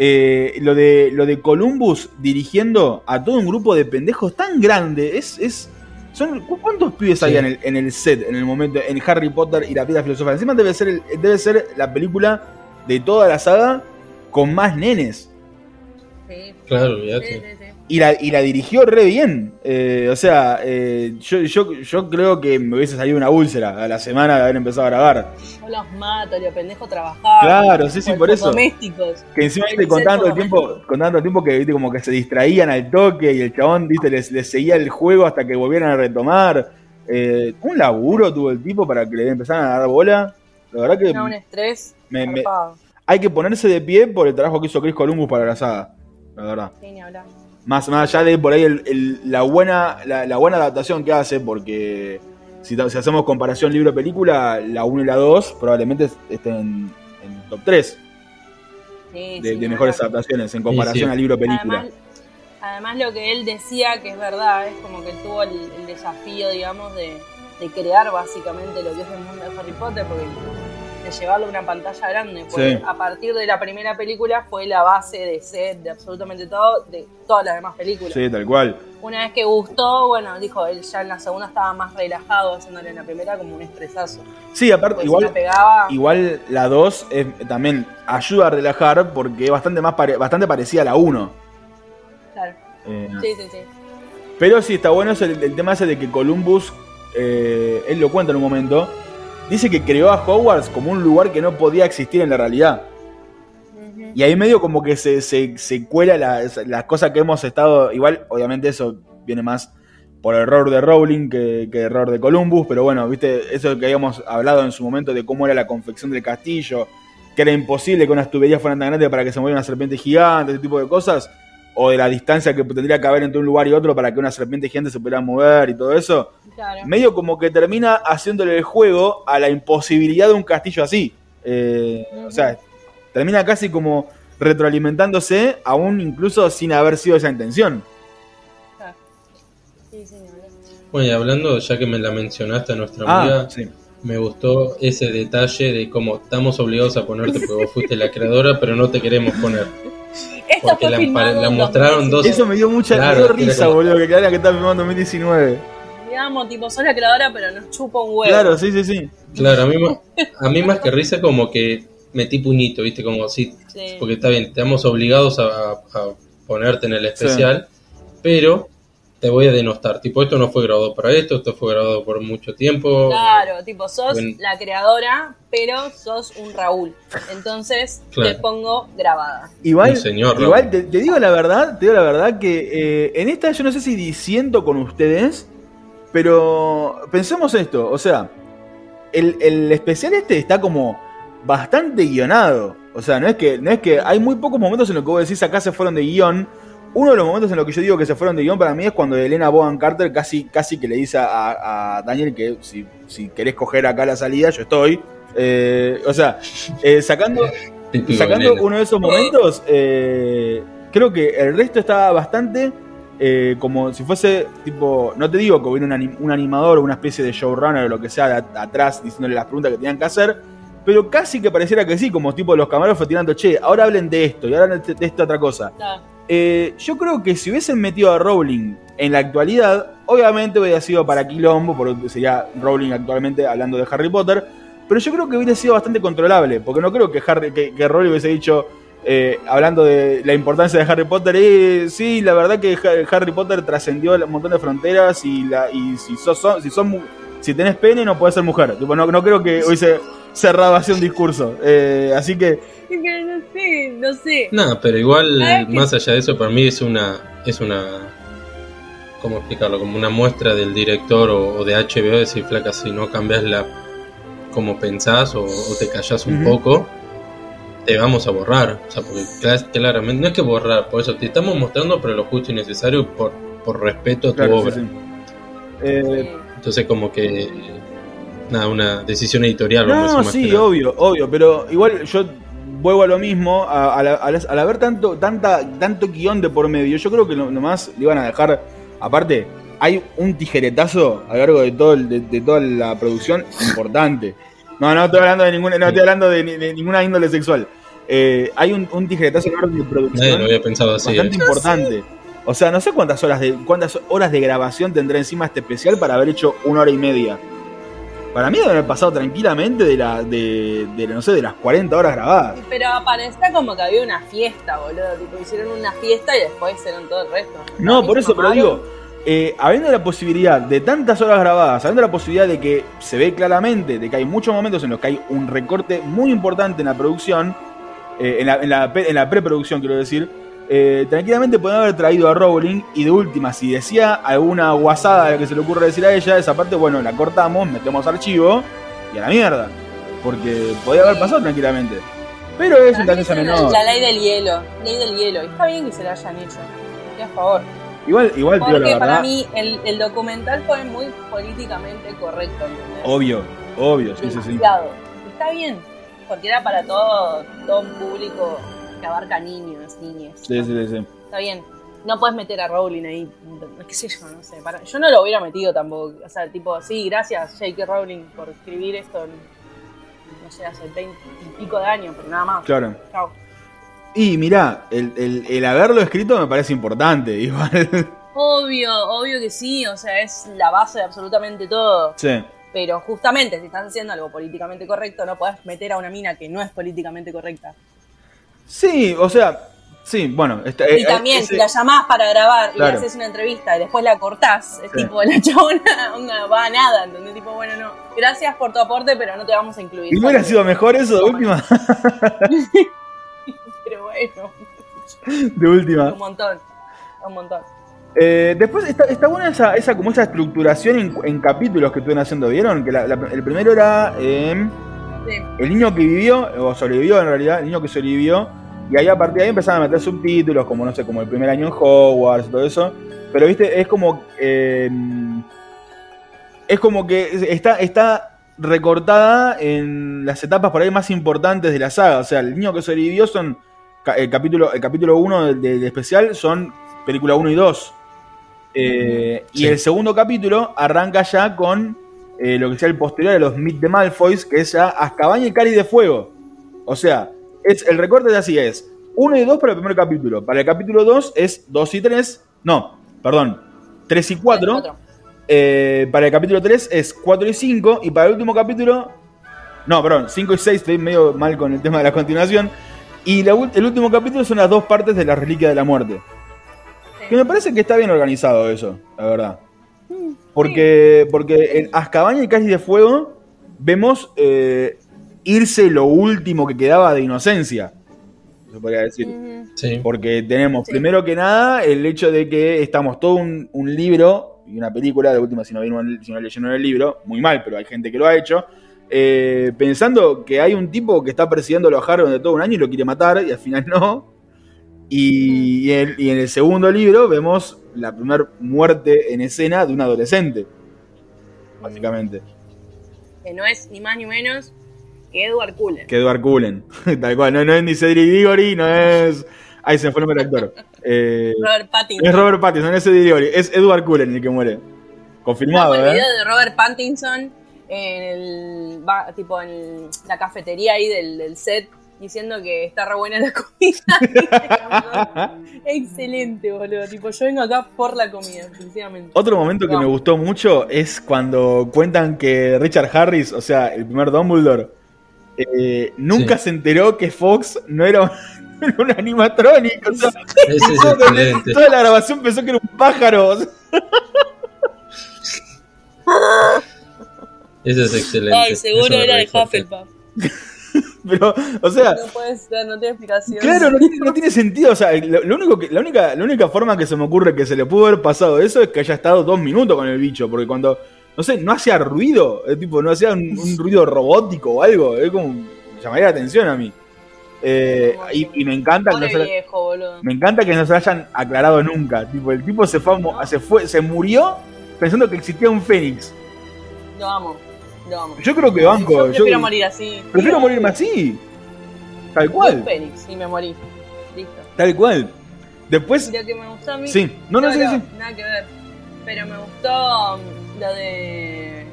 Eh, lo de lo de Columbus dirigiendo a todo un grupo de pendejos tan grande, es, es son ¿cu- ¿cuántos pibes Sí. había en el, en el set en el momento en Harry Potter y la piedra filosofal? Encima debe ser el- debe ser la película de toda la saga con más nenes. Sí, Claro, sí, olvídate. Y la, y la dirigió re bien. Eh, o sea, eh, yo, yo, yo creo que me hubiese salido una úlcera a la semana de haber empezado a grabar. Yo los mato, los pendejos trabajaban. Claro, sí, sí, por eso. Domésticos. Que encima viste, con tanto como tiempo, con tanto tiempo que viste como que se distraían al toque y el chabón viste les, les seguía el juego hasta que volvieran a retomar. Eh, un laburo tuvo el tipo para que le empezaran a dar bola. La verdad que No, un estrés. me- me- hay que ponerse de pie por el trabajo que hizo Chris Columbus para la saga. La verdad. Sí, ni hablar. Más, más allá de por ahí el- el- la, buena, la, la buena adaptación que hace, porque si, hacemos comparación libro-película, la 1 y la 2 probablemente estén en, en top 3 Sí, de, sí, de ni mejores adaptaciones en comparación sí. a libro-película. Además, además, lo que él decía, que es verdad, es como que él tuvo el, el desafío, digamos, de, de crear básicamente lo que es el mundo de Harry Potter, porque de llevarlo a una pantalla grande. Porque Sí. a partir de la primera película fue la base de set, de absolutamente todo, de todas las demás películas. Sí, tal cual. Una vez que gustó, bueno, dijo, él ya en la segunda estaba más relajado, haciéndole en la primera como un estresazo. Sí, aparte, igual, pegaba, igual la 2 es- también ayuda a relajar porque es bastante, más pare- bastante parecida a la 1. claro. Eh, Sí, sí, sí. Pero sí, está bueno es el, el tema ese de que Columbus, eh, él lo cuenta en un momento, dice que creó a Hogwarts como un lugar que no podía existir en la realidad. Y ahí medio como que se, se, se cuela las la cosas que hemos estado. Igual, obviamente, eso viene más por error de Rowling que, que, error de Columbus. Pero bueno, viste, eso que habíamos hablado en su momento de cómo era la confección del castillo. Que era imposible que unas tuberías fueran tan grandes para que se moviera una serpiente gigante, ese tipo de cosas. O de la distancia que tendría que haber entre un lugar y otro para que una serpiente gigante se pudiera mover y todo eso. Claro. Medio como que termina haciéndole el juego a la imposibilidad de un castillo así. Eh, O sea, termina casi como retroalimentándose, aún incluso sin haber sido esa intención. Sí. Bueno, y hablando, ya que me la mencionaste a nuestra Ah, amiga, sí. me gustó ese detalle de cómo estamos obligados a ponerte porque vos fuiste la creadora, pero no te queremos poner. Esto Porque fue la- filmado la mostraron 2017. Eso me dio mucha Claro, risa, como- boludo, que claro que está filmando en 2019. Digamos, tipo, sos la creadora, pero nos chupa un huevo. Claro, sí, sí, sí. Claro, a mí, ma- a mí más que risa como que metí puñito, ¿viste? Como así, Sí. porque está bien, estamos obligados a, a ponerte en el especial, pero te voy a denostar. Tipo, esto no fue grabado para esto, esto fue grabado por mucho tiempo. Claro, tipo, sos Bueno. la creadora, pero sos un Raúl. Entonces Claro. te pongo grabada. Igual, señor, igual te, te digo la verdad, te digo la verdad que eh, en esta yo no sé si disiento con ustedes, pero pensemos esto, o sea, el, el especial este está como bastante guionado. O sea, no es que, no es que hay muy pocos momentos en los que vos decís acá se fueron de guion. Uno de los momentos en los que yo digo que se fueron de guion para mí es cuando Elena Bohan Carter casi, casi que le dice a, a Daniel que si, si querés coger acá la salida, yo estoy. Eh, o sea, eh, sacando, sacando uno de esos momentos, eh, creo que el resto estaba bastante eh, como si fuese tipo, no te digo que hubiera un, anim- un animador o una especie de showrunner o lo que sea de at- atrás diciéndole las preguntas que tenían que hacer, pero casi que pareciera que sí, como tipo los camarógrafos tirando, che, ahora hablen de esto y ahora de, de esta otra cosa. Eh, yo creo que si hubiesen metido a Rowling en la actualidad, obviamente hubiera sido para Quilombo, porque sería Rowling actualmente hablando de Harry Potter, pero yo creo que hubiera sido bastante controlable, porque no creo que, Harry, que, Rowling hubiese dicho, eh, hablando de la importancia de Harry Potter, eh, sí, la verdad que Ha- Harry Potter trascendió un montón de fronteras y, si, sos, si, mu- si tenés pene no puedes ser mujer. Tipo, no, no creo que hubiese cerrado así un discurso. Eh, así que, no sé, no sé. No, pero igual, más allá de eso, para mí es una, es una, ¿cómo explicarlo? Como una muestra del director o, o de HBO, decir, flaca, si no cambias la, como pensás o, o te callás un poco, te vamos a borrar. O sea, porque cla- claramente, no es que borrar, por eso te estamos mostrando, pero lo justo y necesario por, por respeto a tu claro, obra. sí, sí. Eh. Entonces, como que, nada, una decisión editorial, vamos a No, decir más sí, obvio, obvio, pero igual yo vuelvo a lo mismo, a- a la- a las- al haber tanto, tanta, tanto guion de por medio, yo creo que nomás le iban a dejar, aparte, hay un tijeretazo a lo largo de, todo el- de, de toda la producción importante. No, no estoy hablando de ninguna, no estoy hablando de, de ninguna índole sexual. Eh, hay un, un tijeretazo a lo largo de Nadie producción lo había pensado así. bastante eh. importante. O sea, no sé cuántas horas de cuántas horas de grabación tendrá encima este especial para haber hecho una hora y media. Para mí debe haber pasado tranquilamente de la de, de, no sé, de las 40 horas grabadas. Pero parecía como que había una fiesta, boludo. Tipo, hicieron una fiesta y después hicieron todo el resto. No, por eso, pero digo, eh, habiendo la posibilidad de tantas horas grabadas, habiendo la posibilidad de que se ve claramente, de que hay muchos momentos en los que hay un recorte muy importante en la producción, eh, en, la, en, la, en la preproducción quiero decir, eh, tranquilamente podrían haber traído a Rowling y de última, si decía alguna guasada de que se le ocurre decir a ella, esa parte, bueno, la cortamos, metemos archivo y a la mierda. Porque podía haber pasado tranquilamente. Pero es un la, menor. la ley del hielo. Ley del hielo. Está bien que se la hayan hecho. Estoy a favor. Igual, igual, tío, la Porque para mí el, el documental fue muy políticamente correcto. ¿entendés? Obvio, obvio, sí, sí, sí. Está bien. Porque era para todo, todo un público que abarca niños, niñas. Sí, sí, sí, sí. Está bien. No puedes meter a Rowling ahí. Qué sé yo, no sé. Para... Yo no lo hubiera metido tampoco. O sea, tipo, sí, gracias J.K. Rowling por escribir esto. en, no sé, hace 20 y pico de años, pero nada más. Claro. Chao. Y mirá, el, el- el haberlo escrito me parece importante, igual. Obvio, obvio que sí. O sea, es la base de absolutamente todo. sí. Pero justamente, si estás haciendo algo políticamente correcto, no podés meter a una mina que no es políticamente correcta. Sí, o sea, sí, bueno. está- Y eh, también, ese- si la llamás para grabar y Claro. le haces una entrevista y después la cortás, es Sí. tipo, la chabona onda, va a nada, ¿entendés? Tipo, bueno, no, gracias por tu aporte, pero no te vamos a incluir. ¿Y no hubiera sido mejor eso de última? Pero bueno. De última. Un montón. Un montón. Eh, después está, está buena esa, esa, como esa estructuración en, en capítulos que estuvieron haciendo, ¿vieron? Que la- la- el primero era eh, Sí. el niño que vivió, o sobrevivió en realidad, el niño que sobrevivió, y ahí a partir de ahí empezaron a meter subtítulos, como no sé, como el primer año en Hogwarts y todo eso. Pero viste, es como. eh, es como que está, está recortada en las etapas por ahí más importantes de la saga. O sea, el niño que sobrevivió son. El capítulo, el capítulo 1 del, del especial son película 1 y 2. Eh, Y el segundo capítulo arranca ya con eh, lo que sea el posterior de los Meet de Malfoys, que es ya Azkaban y Cáliz de Fuego. O sea, es, el recorte es así: es 1 y 2 para el primer capítulo. Para el capítulo 2 es 2 y 3. No, perdón, 3 y 4. Cuatro. Eh, para el capítulo 3 es 4 y 5. Y para el último capítulo. No, perdón, 5 y 6. Estoy medio mal con el tema de la continuación. Y la el último capítulo son las dos partes de la Reliquia de la Muerte. Que me parece que está bien organizado eso, la verdad. Porque, porque en Azkaban y Cáliz de Fuego vemos eh, irse lo último que quedaba de inocencia. Se podría decir. Sí. Porque tenemos, Sí. primero que nada, el hecho de que estamos todo un, un libro y una película, de última, si no, vieron, si no leyeron el libro, muy mal, pero hay gente que lo ha hecho, eh, pensando que hay un tipo que está persiguiendo a los Harry de todo un año y lo quiere matar, y al final no. Y, y el- y en el segundo libro vemos la primera muerte en escena de un adolescente, básicamente, Que no es ni más ni menos que Edward Cullen. que Edward Cullen, tal cual, no, no es ni Cedric Diggory, no es... Ahí se fue el nombre del actor. Eh, Robert Pattinson. Es Robert Pattinson, ese de Diggory. Es Edward Cullen el que muere. Confirmado, el ¿eh? video de Robert Pattinson en el tipo en la cafetería ahí del, del set diciendo que está re buena la comida. Excelente, boludo. Tipo, yo vengo acá por la comida, sinceramente. Otro momento que me gustó mucho es cuando cuentan que Richard Harris, o sea, el primer Dumbledore, eh, nunca Sí. se enteró que Fox no era un, era un animatronic. O sea, Ese es excelente. toda la grabación pensó que era un pájaro. o sea, Ese es excelente. Ay, seguro Eso era de. Hufflepuff. pero, o sea, No puede ser, no tiene explicación. Claro, no tiene, no tiene sentido. O sea, lo, lo único que, la, única, la única forma que se me ocurre que se le pudo haber pasado eso es que haya estado dos minutos con el bicho. Porque cuando, no sé, no hacía ruido, es tipo, no hacía un, un ruido robótico o algo. Es como, me llamaría la atención a mí. Eh, y, y me encanta que no se, me encanta que no se hayan aclarado nunca. Tipo, el tipo se fue, mo- se fue, se murió pensando que existía un Fénix. Lo amo, Yo creo que banco. Yo yo prefiero morir así. prefiero morirme así. Tal cual. Fénix y me morí. Listo. Tal cual. Después. Lo que me gustó a mí. Sí. No, no, sí, sí. Nada que ver. Pero me gustó um, lo de.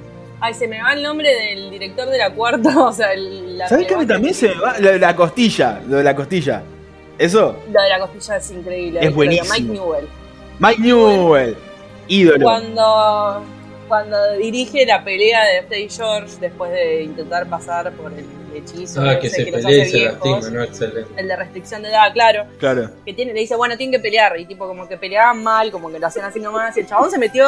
Ay, se me va el nombre del director de la cuarta. O sea, el, la ¿Sabés que a mí también se me va? La, la costilla, lo de la costilla. Eso, Lo de la costilla es increíble. Es buenísimo. Mike Newell. Mike Newell, ídolo. Cuando, cuando dirige la pelea de Freddy George después de intentar pasar por el hechizo Ah, que se que los pelea y hace se viejos, lastima, ¿no? Excelente. el de restricción de edad, claro, Claro. que tiene, le dice, bueno, tienen que pelear, y tipo como que peleaban mal, como que lo hacían así nomás, y el chabón se metió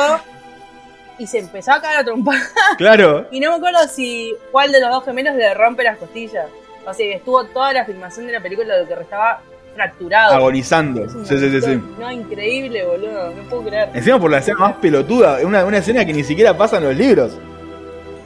y se empezó a caer a trompar. Claro. Y no me acuerdo si cuál de los dos gemelos le rompe las costillas. O sea, estuvo toda la filmación de la película lo que estaba fracturado. Agonizando. Es un Sí, sí, sí, sí. montón. No, increíble, boludo. No puedo creer. Encima por la escena más pelotuda, una, una escena que ni siquiera pasa en los libros.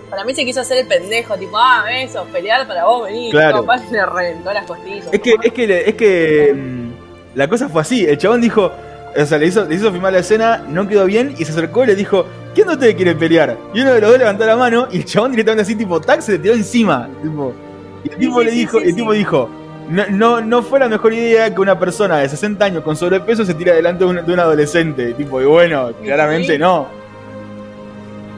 Para mí se quiso hacer el pendejo, tipo, ah, eso, pelear para vos, venir. Claro. Capaz le reventó las costillas. Es que, es que, es que mm, la cosa fue así. El chabón dijo, o sea, le hizo, le hizo filmar la escena, no quedó bien y se acercó y le dijo, ¿quién de ustedes quiere pelear? Y uno de los dos levantó la mano y el chabón directamente así, tipo, tac, se le tiró encima. Tipo, y el tipo sí, le sí, dijo, sí, el tipo dijo, no, no, no fue la mejor idea que una persona de 60 años con sobrepeso se tire delante de un, de un adolescente. Tipo, y bueno, claramente Sí. no.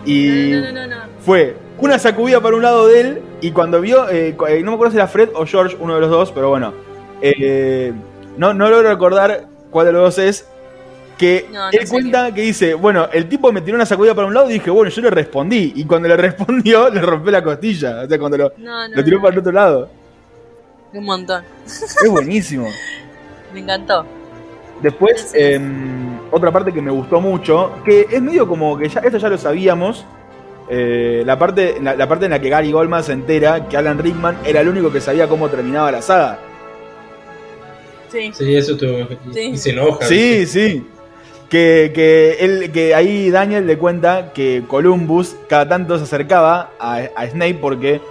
Y No, no, no, no, no. fue una sacudida para un lado de él y cuando vio, eh, eh, no me acuerdo si era Fred o George, uno de los dos, pero bueno, eh, no, no logro recordar cuál de los dos es, que él cuenta que dice, bueno, el tipo me tiró una sacudida para un lado y dije, bueno, yo le respondí, y cuando le respondió, le rompió la costilla, o sea, cuando lo, lo tiró para el otro lado. Un montón. Es buenísimo. Me encantó. Después, Sí. em, otra parte que me gustó mucho, que es medio como que ya, esto ya lo sabíamos, eh, la, parte, la, la parte en la que Gary Goldman se entera que Alan Rickman era el único que sabía cómo terminaba la saga. Sí. Sí, eso tuvo. Sí. Y se enoja. Sí, sí. Que, que, él, que ahí Daniel le cuenta que Columbus cada tanto se acercaba a, a Snape porque.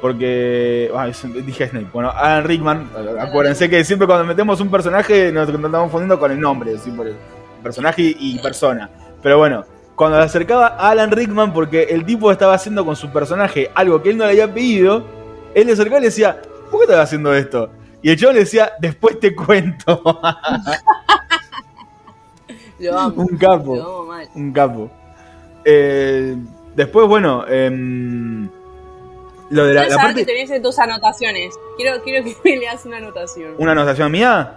Porque. ah, dije Snape. Bueno, Alan Rickman. Acuérdense que siempre cuando metemos un personaje nos estamos confundiendo con el nombre. ¿sí? Por el personaje y, persona. Pero bueno, cuando se acercaba a Alan Rickman porque el tipo estaba haciendo con su personaje algo que él no le había pedido, él le acercaba y le decía: ¿Por qué estás haciendo esto? Y el chavo le decía: Después te cuento. Lo amo. un capo. Lo amo mal. Un capo. Eh, después, bueno, em, lo de la, la parte. que tenés en tus anotaciones. Quiero, quiero que me leas una anotación. ¿Una anotación mía?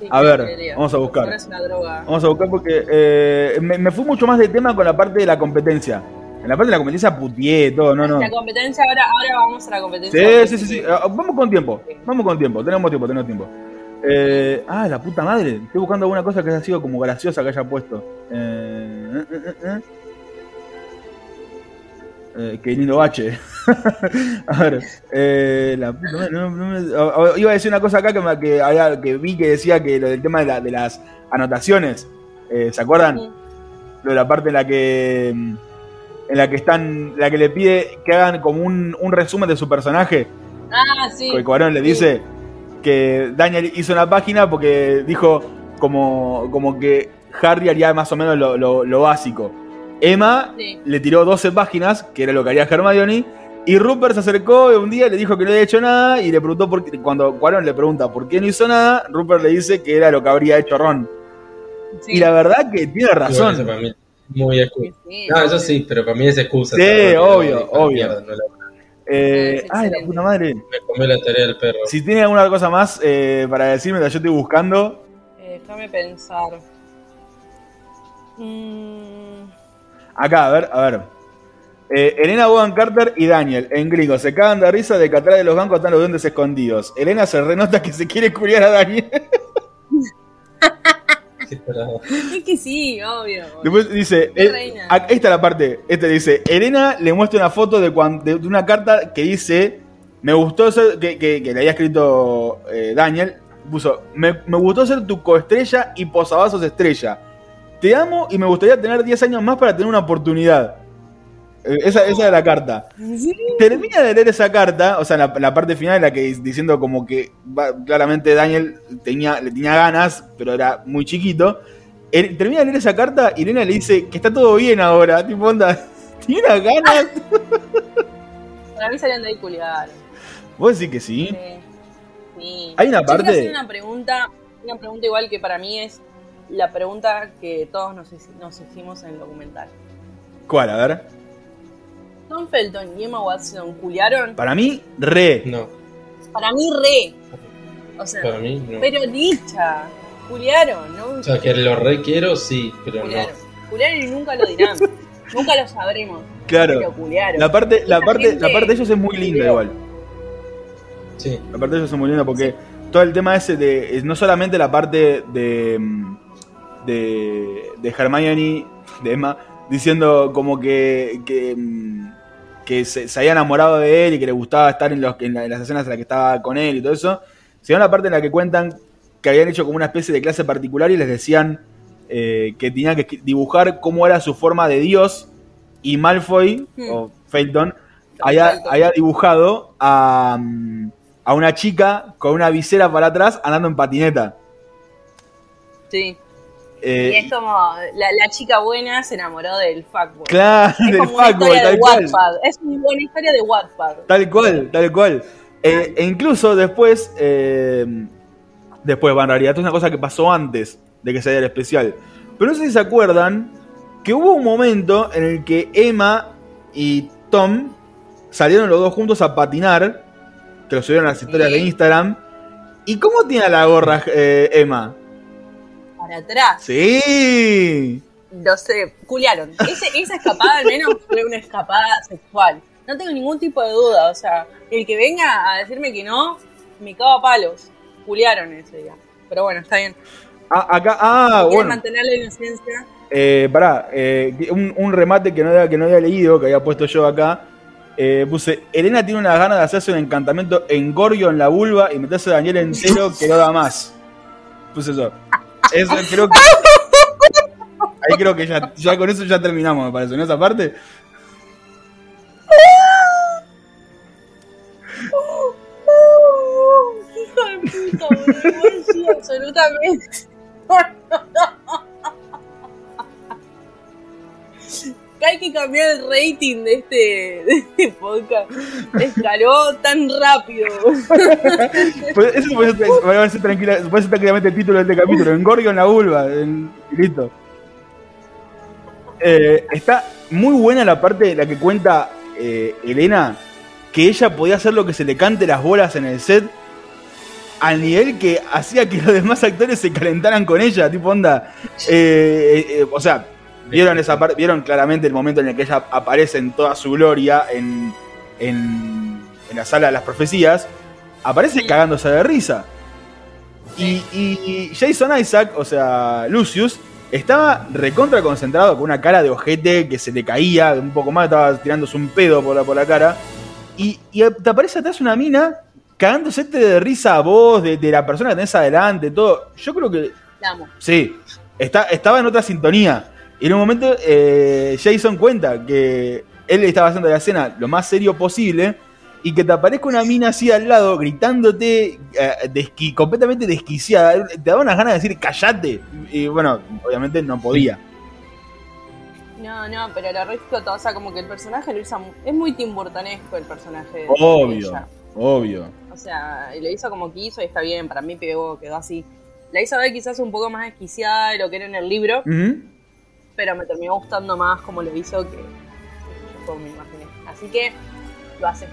Sí, A ver, vamos a buscar. No es una droga. Vamos a buscar porque eh, me, me fui mucho más de tema con la parte de la competencia. En la parte de la competencia putié todo, no, no. La competencia, ahora, ahora vamos a la competencia. Sí, sí, sí, sí. Ah, Vamos con tiempo. Vamos con tiempo. Tenemos tiempo, tenemos tiempo. Eh, ah, la puta madre. Estoy buscando alguna cosa que haya sido como graciosa que haya puesto. Eh, eh, eh, qué lindo bache. a ver, eh, la no- no me- o- o- iba a decir una cosa acá que, me- que, había- que vi que decía que lo del tema de, la- de las anotaciones. Eh, ¿Se acuerdan? Sí. Lo de la parte en la que en la que están la que le pide que hagan como un, un resumen de su personaje Ah, sí. que Cuarón le Sí. dice que Daniel hizo una página porque dijo como, como que Harry haría más o menos lo, lo- lo básico. Emma Sí. le tiró 12 páginas, que era lo que haría Hermione, y Rupert se acercó un día, le dijo que no había hecho nada, y le preguntó por qué, cuando Cuarón le pregunta por qué no hizo nada, Rupert le dice que era lo que habría hecho Ron. Sí. Y la verdad que tiene eso razón. para mí es muy excusa. Sí, No, eso sí, pero para mí es excusa. Sí, obvio, obvio. mierda, no la- Eh, Es ay, la puta madre. Me comió la tarea del perro. Si tiene alguna cosa más eh, para decirme, yo estoy buscando. Eh, déjame pensar. Mm, Acá, a ver, a ver. Eh, Elena Bogan Carter y Daniel, en gringo, se cagan de risa de que atrás de los bancos están los duendes escondidos. Elena se renota que se quiere curiar a Daniel. Es que sí, obvio. Después dice, eh, reina. acá está la parte, este dice, Elena le muestra una foto de, cuan- de una carta que dice, me gustó ser, que, que- que le había escrito eh, Daniel, puso, me, me gustó ser tu coestrella y posavasos estrella. Te amo y me gustaría tener 10 años más para tener una oportunidad. Eh, esa, esa es la carta. Sí. Termina de leer esa carta, o sea, la, la parte final en la que dic- diciendo como que va- claramente Daniel tenía, le tenía ganas, pero era muy chiquito. Él- termina de leer esa carta y Elena le dice que está todo bien ahora. Tipo, onda, ¿tiene ganas? Para mí salían de ahí culiar. Vos decís que sí. Sí. Sí. Hay una Yo quiero parte- hacer una pregunta, una pregunta igual que para mí es la pregunta que todos nos, hici- nos hicimos en el documental. ¿Cuál? A ver. Tom Felton y Emma Watson culiaron. Para mí, re. No, Para mí re. O sea, para mí no. pero dicha. Culiaron, ¿no? O sea, que lo requiero, sí, pero no. Culiaron. Y nunca lo dirán. nunca lo sabremos. Claro. Pero culiaron. La parte, la parte, gente la parte de ellos es muy linda igual. Sí, La parte de ellos es muy linda porque todo el tema ese de. es no solamente la parte de. De. de Hermione, de Emma, diciendo como que. que, mm, que se, se había enamorado de él y que le gustaba estar en, los, en, la- en las escenas en las que estaba con él y todo eso. Sino la parte en la que cuentan que habían hecho como una especie de clase particular y les decían eh, que tenían que dibujar cómo era su forma de Dios. Y Malfoy, Hmm. o Felton, había, dibujado a, mm, a una chica con una visera para atrás andando en patineta. Sí. Eh, y es como la, la chica buena se enamoró del fuckboy. claro, es del como una fuckboy, historia de tal cual. Wattpad. Es una buena historia de Wattpad. Tal cual, tal cual. Eh, e incluso después, eh, después, va, en realidad, esto es una cosa que pasó antes de que se el especial. Pero no sé si se acuerdan que hubo un momento en el que Emma y Tom salieron los dos juntos a patinar, que lo subieron a las historias Sí. de Instagram. ¿Y cómo tiene la gorra Emma? Para atrás. Sí. No sé, culiaron. Ese- esa escapada al menos fue una escapada sexual. No tengo ningún tipo de duda. O sea, el que venga a decirme que no, me cago a palos. Culiaron ese día. Pero bueno, está bien. Ah, acá, ah, bueno. mantener la inocencia. Eh, pará, eh, un, un remate que no, había, que no había leído, que había puesto yo acá. Eh, puse, Elena tiene unas ganas de hacerse un encantamiento en Gorgio en la vulva y meterse a Daniel entero que no da más. Pues eso. Eso creo que. Ahí creo que ya, ya con eso ya terminamos, me parece, ¿no? Esa parte. Absolutamente. Hay que cambiar el rating de este, de este podcast. Escaló tan rápido. Pues eso puede ser, puede ser tranquila, puede ser tranquilamente el título de este capítulo. Engorgio en la vulva. listo. Eh, está muy buena la parte de la que cuenta eh, Elena que ella podía hacer lo que se le cante las bolas en el set al nivel que hacía que los demás actores se calentaran con ella, tipo onda. eh, o sea, vieron esa parte, vieron claramente el momento en el que ella aparece en toda su gloria en, en, en la sala de las profecías, aparece cagándose de risa. Y, y Jason Isaac, o sea, Lucius, estaba recontra concentrado con una cara de ojete que se le caía, un poco más estaba tirándose un pedo por la, por la cara. Y, y te aparece atrás una mina cagándose de risa a vos, de, de la persona que tenés adelante, todo. Yo creo que La amo. Sí, está, estaba en otra sintonía. Y en un momento eh, Jason cuenta que él estaba haciendo la escena lo más serio posible y que te aparezca una mina así al lado gritándote eh, desqui- completamente desquiciada. Te daba unas ganas de decir callate. Y bueno, obviamente no podía. No, no, pero lo respeto, o sea, como que el personaje lo hizo. Es muy Tim Burtonesco el personaje de Obvio, ella. obvio. O sea, y lo hizo como quiso y está bien, para mí pegó, quedó así. La hizo ver quizás un poco más desquiciada de lo que era en el libro, Ujú. Pero me terminó gustando más como lo hizo que, que yo me imaginé. Así que lo hace.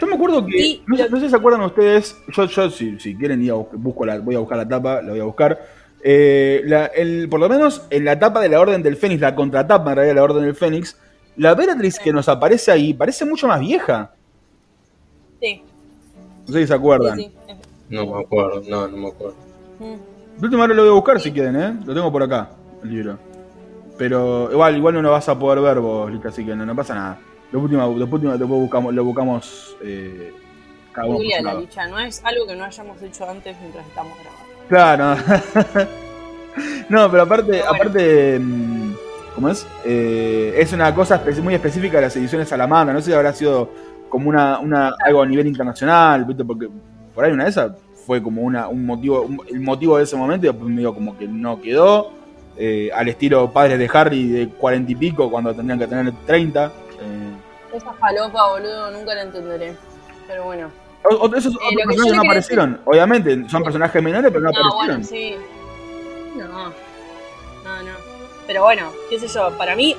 Yo me acuerdo que. Sí, no, sé, lo- no sé si se acuerdan ustedes. Yo, yo si, si quieren, ir a bus- busco la, voy a buscar la tapa, la voy a buscar. Eh, la- el- por lo menos en la tapa de la Orden del Fénix, la contratapa en realidad de la Orden del Fénix, la Bellatrix que nos aparece ahí parece mucho más vieja. Sí, No sé si se sí, acuerdan. sí. No me acuerdo, no, no me acuerdo. Mm. De última hora lo voy a buscar si quieren, ¿eh? Lo tengo por acá, el libro. Pero igual, igual no lo vas a poder ver vos, Lita, así que no, no pasa nada. Lo último, lo último después buscamos, lo buscamos eh, cada uno Googleala, lado. Licha, no es algo que no hayamos hecho antes mientras estamos grabando. Claro. no, pero aparte, Pero bueno. aparte, mm, ¿cómo es? Eh, es una cosa muy específica de las ediciones Salamandra. No sé si habrá sido como una, una algo a nivel internacional, ¿viste? Porque por ahí una de esas fue como una, un motivo, un- el motivo de ese momento y después medio como que no quedó. Eh, al estilo padres de Harry de cuarenta y pico cuando tendrían que tener 30. eh. Esa falopa, boludo, nunca la entenderé. Pero bueno. O- o- esos otros Eh, que personajes no aparecieron. Obviamente, son personajes menores, pero no, No, aparecieron. bueno, sí. No. No, no. Pero bueno, qué sé yo, para mí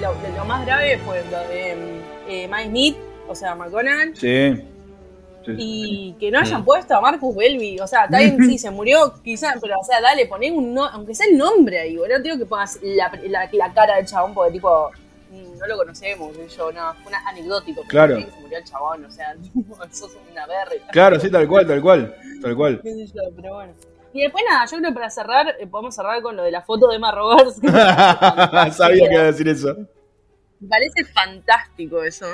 lo, lo más grave fue lo de eh, Mike Smith, o sea, McDonald, Sí. Sí, y que no hayan Mm. puesto a Marcus Welby. O sea, está bien, sí, se murió, quizás, pero o sea, dale, poné un no, aunque sea el nombre ahí, boludo. No digo que pongas la, la, la cara del chabón, porque tipo, no lo conocemos, yo, no, fue una anecdótico. Claro. que Se murió el chabón, o sea, sos una verga. Claro, sí, tal cual, tal cual. Tal cual. qué sé yo, pero bueno. Y después nada, yo creo que para cerrar, eh, podemos cerrar con lo de la foto de Emma Roberts. Sabía que iba a decir eso. Me parece fantástico eso.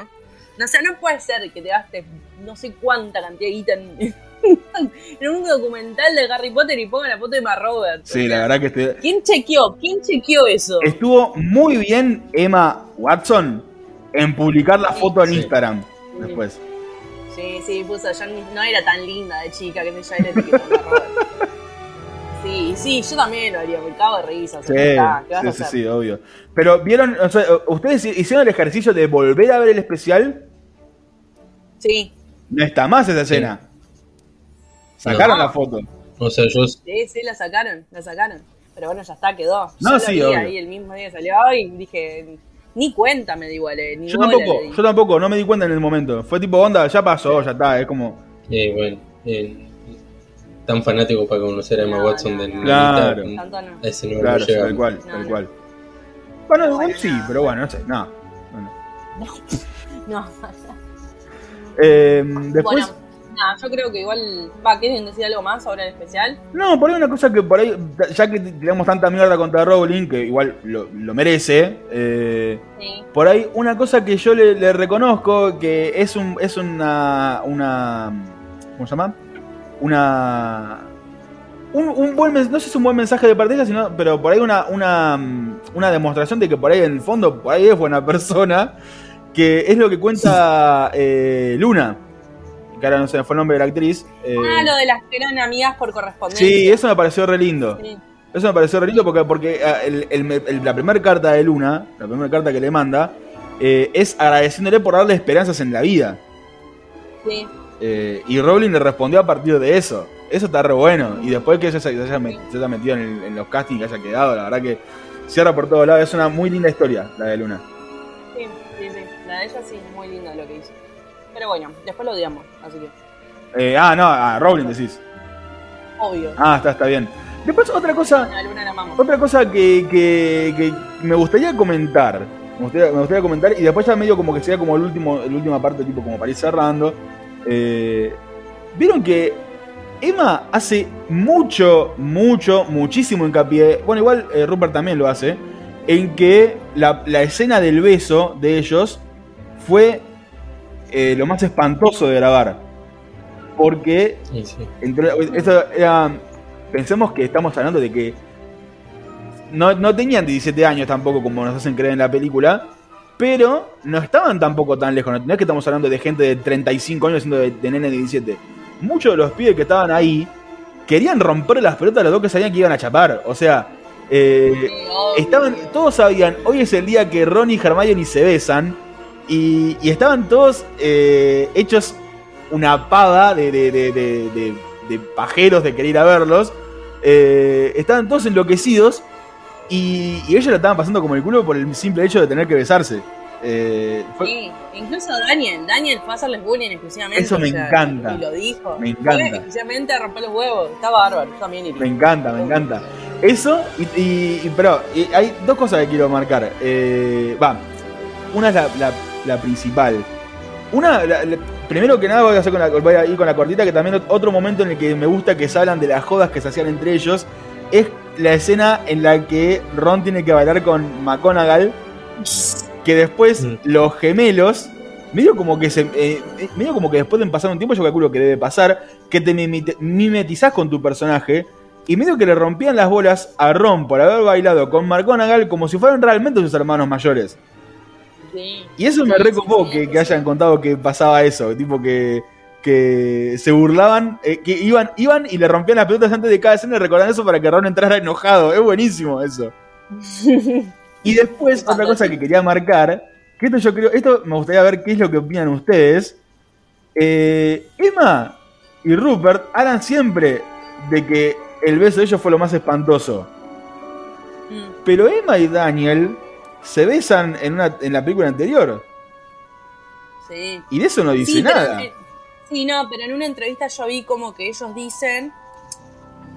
No sé, no puede ser que te gastes no sé cuánta cantidad de guita en, en un documental de Harry Potter y ponga la foto de Emma Roberts. Sí, O la sea, verdad que este- ¿Quién chequeó? ¿Quién chequeó eso? estuvo muy bien Emma Watson en publicar la Sí. foto en Sí. Instagram después. Sí, sí, puso, yo no era tan linda de chica que ya era Emma Roberts. Sí, sí, yo también lo haría, me cago de risa. Sí, está, ¿qué vas sí, a sí, hacer? sí, obvio. Pero vieron, o sea, ustedes hicieron el ejercicio de volver a ver el especial. Sí, No está más esa escena. Sacaron No. la foto. O sea, yo sí, sí, la sacaron, la sacaron. Pero bueno, ya está, quedó. No, yo sí, vi obvio. ahí el mismo día salió y dije, ni cuenta me di igual, eh, ni Yo tampoco, yo tampoco, no me di cuenta en el momento. Fue tipo, onda, ya pasó, ya está, es como. Eh, bueno, eh, tan fanático para conocer a Emma No, Watson no, de no. Claro. Tanto no. ese nivel Claro, no llegamos. tal cual, No, tal no. cual. Bueno, igual Bueno, sí, pero bueno, no sé, no. Bueno. No, Eh, después, bueno, nada, yo creo que igual, va, ¿quieren decir algo más sobre el especial? No, por ahí una cosa que por ahí, ya que tiramos tanta mierda contra Rowling, que igual lo, lo merece, eh, Sí. por ahí una cosa que yo le, le reconozco, que es un es una, una ¿cómo se llama? Una un, un buen no sé si es un buen mensaje de ella, sino, pero por ahí una, una, mm, una demostración de que por ahí en el fondo, por ahí es buena persona, que es lo que cuenta eh, Luna, que ahora no sé, fue el nombre de la actriz. eh, Ah, lo de las que eran amigas por correspondencia. sí, eso me pareció re lindo. Sí. Eso me pareció re lindo porque, porque el- el- el- la primera carta de Luna, la primera carta que le manda, eh, es agradeciéndole por darle esperanzas en la vida. Sí. Eh, y Rowling le respondió a partir de eso. Eso está re bueno. Y después que ella se, se haya, met- se haya metido en, el- en los castings que haya quedado, la verdad que cierra por todos lados. Es una muy linda historia, la de Luna. Sí, sí, sí. La de ella sí, muy linda lo que hizo. Pero bueno, después lo odiamos, así que, Eh, ah, no, a Rowling decís. obvio. Ah, está, está bien. Después otra cosa, Luna la otra cosa que, que- que me gustaría comentar. Me gustaría, me gustaría comentar. Y después ya medio como que sería como el último, la última parte, tipo como para ir cerrando. Eh, Vieron que Emma hace mucho, mucho, muchísimo hincapié. Bueno, igual eh, Rupert también lo hace. En que la, la escena del beso de ellos fue eh, lo más espantoso de grabar. Porque Y sí. entre- esto era- pensemos que estamos hablando de que no, no tenían 17 años tampoco como nos hacen creer en la película, pero no estaban tampoco tan lejos. No es que estamos hablando de gente de 35 años siendo de, nene de 17. Muchos de los pibes que estaban ahí querían romper las pelotas a los dos que sabían que iban a chapar. O sea, eh, estaban, todos sabían, hoy es el día que Ron y Hermione se besan. Y, estaban todos eh, hechos una pava de- de- de- de pajeros de querer ir a verlos. Eh, estaban todos enloquecidos. Y, y ellos la estaban pasando como el culo por el simple hecho de tener que besarse. Eh, fue- Sí, incluso Daniel, Daniel fue a hacerles bullying exclusivamente. Eso me encanta. Y lo dijo. Me encanta. Fue exclusivamente a romper los huevos. Está bárbaro, también. Me encanta, me encanta. Eso, y, y- pero y hay dos cosas que quiero marcar. Eh, Va, una es la, la- la principal. Una, la- primero que nada voy a, hacer con la, voy a ir con la cortita, que también ot- otro momento en el que me gusta que se hablan de las jodas que se hacían entre ellos, es la escena en la que Ron tiene que bailar con McGonagall, que después Mm. los gemelos, medio como que se, eh, medio como que después de pasar un tiempo, yo calculo que debe pasar, que te mimetizás con tu personaje, y medio que le rompían las bolas a Ron por haber bailado con McGonagall como si fueran realmente sus hermanos mayores. Sí. Y eso me recopó sí, sí, que, sí. que hayan contado que pasaba eso, tipo que, que se burlaban, eh, que iban, iban y le rompían las pelotas antes de cada escena y recordaban eso para que Ron entrara enojado. Es buenísimo eso. Y después, otra cosa que quería marcar, que esto yo creo, esto me gustaría ver qué es lo que opinan ustedes. Eh, Emma y Rupert hablan siempre de que el beso de ellos fue lo más espantoso. Mm. Pero Emma y Daniel se besan en, una, en la película anterior. Sí. Y de eso no dice Sí, pero nada. en- sí, no, pero en una entrevista yo vi como que ellos dicen.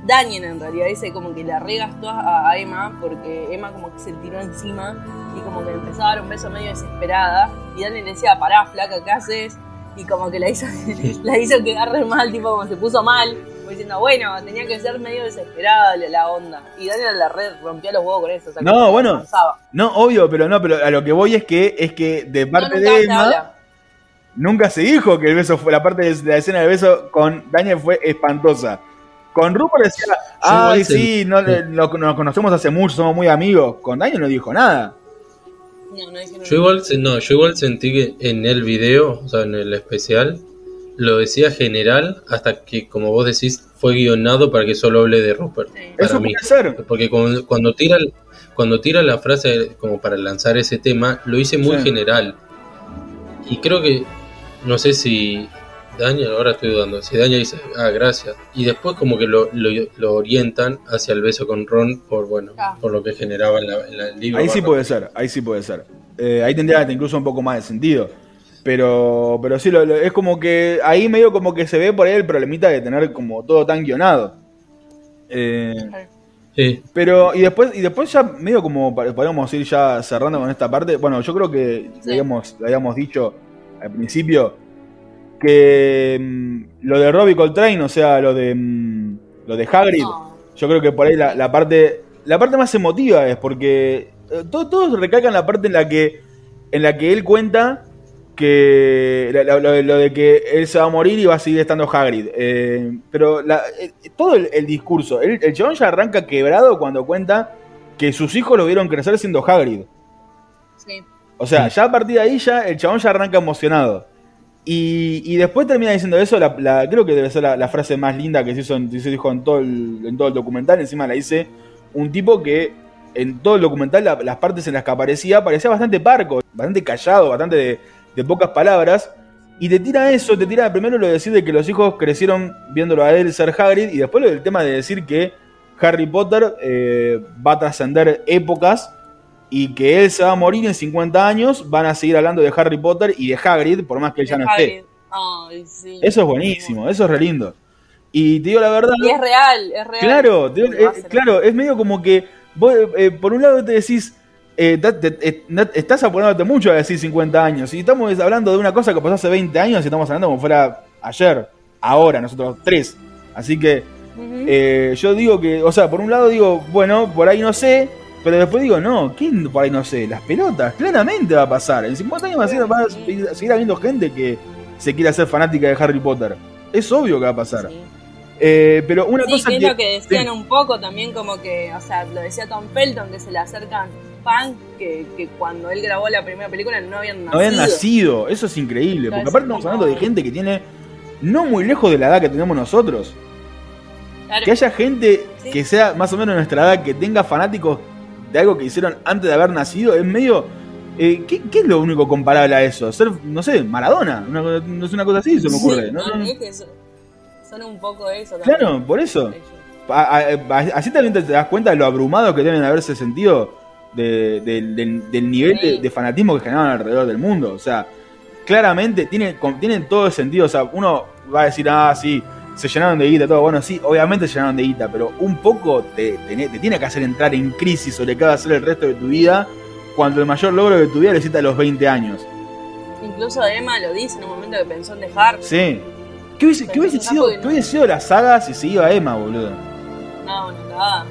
Daniel en realidad dice como que la regastó a, Emma porque Emma como que se tiró encima y como que le empezó a dar un beso medio desesperada y Daniel le decía, pará flaca, ¿qué haces? Y como que la hizo, la hizo quedar re mal, tipo como se puso mal, como diciendo, bueno, tenía que ser medio desesperada la, onda. Y Daniel la red rompía los huevos con eso. O sea, No, bueno. No, obvio, pero no, pero a lo que voy es que es que de parte de Emma. Nunca se dijo que el beso fue la parte de la escena del beso con Daniel fue espantosa. Con Rupert decía, ay, sí, no, lo- nos conocemos hace mucho, somos muy amigos. Con Daniel no dijo nada. No, no dijeron Yo igual, no, yo igual sentí que en el video, o sea, en el especial, lo decía general hasta que, como vos decís, fue guionado para que solo hable de Rupert. Sí. Para Eso mí. puede ser. Porque cuando, cuando tira el- cuando tira la frase como para lanzar ese tema, lo hice muy Sí. general. Y creo que, no sé si Daniel, ahora estoy dudando, si Daniel dice, ah, gracias. Y después como que lo, lo, lo orientan hacia el beso con Ron por, bueno, Ah. por lo que generaba en, la, en la- el libro. Ahí sí puede ser, ahí sí puede ser. Eh, ahí tendría incluso un poco más de sentido. Pero, pero sí, lo- lo- es como que ahí medio como que se ve por ahí el problemita de tener como todo tan guionado. Eh, Sí. pero, y después, y después ya medio como podríamos ir ya cerrando con esta parte. Bueno, yo creo que Sí. habíamos dicho al principio que mm, lo de Robbie Coltrane, o sea, lo de mm, lo de Hagrid, No. yo creo que por ahí la, la parte la parte más emotiva es porque eh, to- todos recalcan la parte en la que en la que él cuenta que lo, lo- lo de que él se va a morir y va a seguir estando Hagrid. Eh, pero la- eh, todo el, el discurso, el, el chabón ya arranca quebrado cuando cuenta que sus hijos lo vieron crecer siendo Hagrid. Sí. O sea, ya a partir de ahí ya el chabón ya arranca emocionado. Y, y después termina diciendo eso, la, la- creo que debe ser la, la frase más linda que se, hizo, en- se dijo en todo, el, en todo el documental. Encima la dice un tipo que en todo el documental, la- las partes en las que aparecía, parecía bastante parco, bastante callado, bastante de, de pocas palabras. Y te tira eso, te tira primero lo de decir de que los hijos crecieron viéndolo a él ser Hagrid, y después lo del tema de decir que Harry Potter eh, va a trascender épocas y que él se va a morir en 50 años, van a seguir hablando de Harry Potter y de Hagrid, por más que él ya no esté. Hagrid. Ay, sí. Eso es buenísimo, eso es re lindo. Y te digo la verdad, Y es real, es real. claro, digo, a eh, claro, es medio como que vos, eh, por un lado te decís, eh, te- estás apurándote mucho a decir 50 años, y estamos hablando de una cosa que pasó hace 20 años y estamos hablando como fuera ayer, ahora, nosotros tres. Así que eh, yo digo que, o sea, por un lado digo, bueno, por ahí no sé, pero después digo, no, ¿quién por ahí no sé? Las pelotas, claramente va a pasar. En 50 años va a seguir, va a seguir- seguir habiendo gente que se quiera ser fanática de Harry Potter. Es obvio que va a pasar. Sí. Eh, pero una Sí, cosa que es lo que decían sí. un poco también, como que, o sea, lo decía Tom Felton, que se le acercan fans que, que cuando él grabó la primera película no habían no nacido. habían nacido, eso es increíble. Porque aparte estamos hablando de no. gente que tiene no muy lejos de la edad que tenemos nosotros. Claro. Que haya gente Sí. que sea más o menos nuestra edad, que tenga fanáticos de algo que hicieron antes de haber nacido, es medio. eh, ¿qué, qué es lo único comparable a eso? Ser, no sé, Maradona. Una, no es una cosa así, se me ocurre. Sí, ¿no? no, No- es que son, son un poco eso también. Claro, por eso. Ellos. A- a- a- así también te, das cuenta de lo abrumado que deben haberse sentido de- del- nivel de, Sí. de fanatismo que generaban alrededor del mundo. O sea, claramente tiene, con- tienen todo el sentido. O sea, uno va a decir, ah, sí, se llenaron de guita, todo. Bueno, sí, obviamente se llenaron de guita, pero un poco te, te- te tiene que hacer entrar en crisis sobre qué va a ser el resto de tu vida cuando el mayor logro de tu vida lo hiciste a los 20 años. Incluso Emma lo dice en un momento que pensó en dejar. Sí. ¿Qué hubiese, qué hubiese sido, no- qué hubiese sido la saga si se iba Emma, boludo? No, no, nada.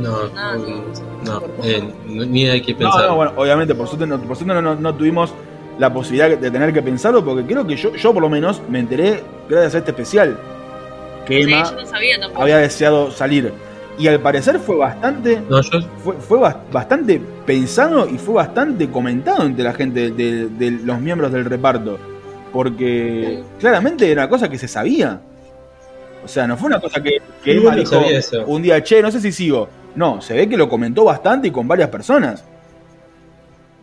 No, No, no, no, no, no. eh, no, ni hay que No, pensar. no, bueno, obviamente, por suerte, no, por suerte no, no- no tuvimos la posibilidad de tener que pensarlo, porque creo que yo, yo por lo menos me enteré gracias a este especial que Sí, Emma yo no sabía tampoco. había deseado salir. Y al parecer fue bastante, No, yo fue, fue bas- bastante pensado y fue bastante comentado entre la gente de, de los miembros del reparto. Porque claramente era una cosa que se sabía. O sea, no fue una cosa que, que Emma dijo eso. un día, che, no sé si sigo. No, se ve que lo comentó bastante y con varias personas.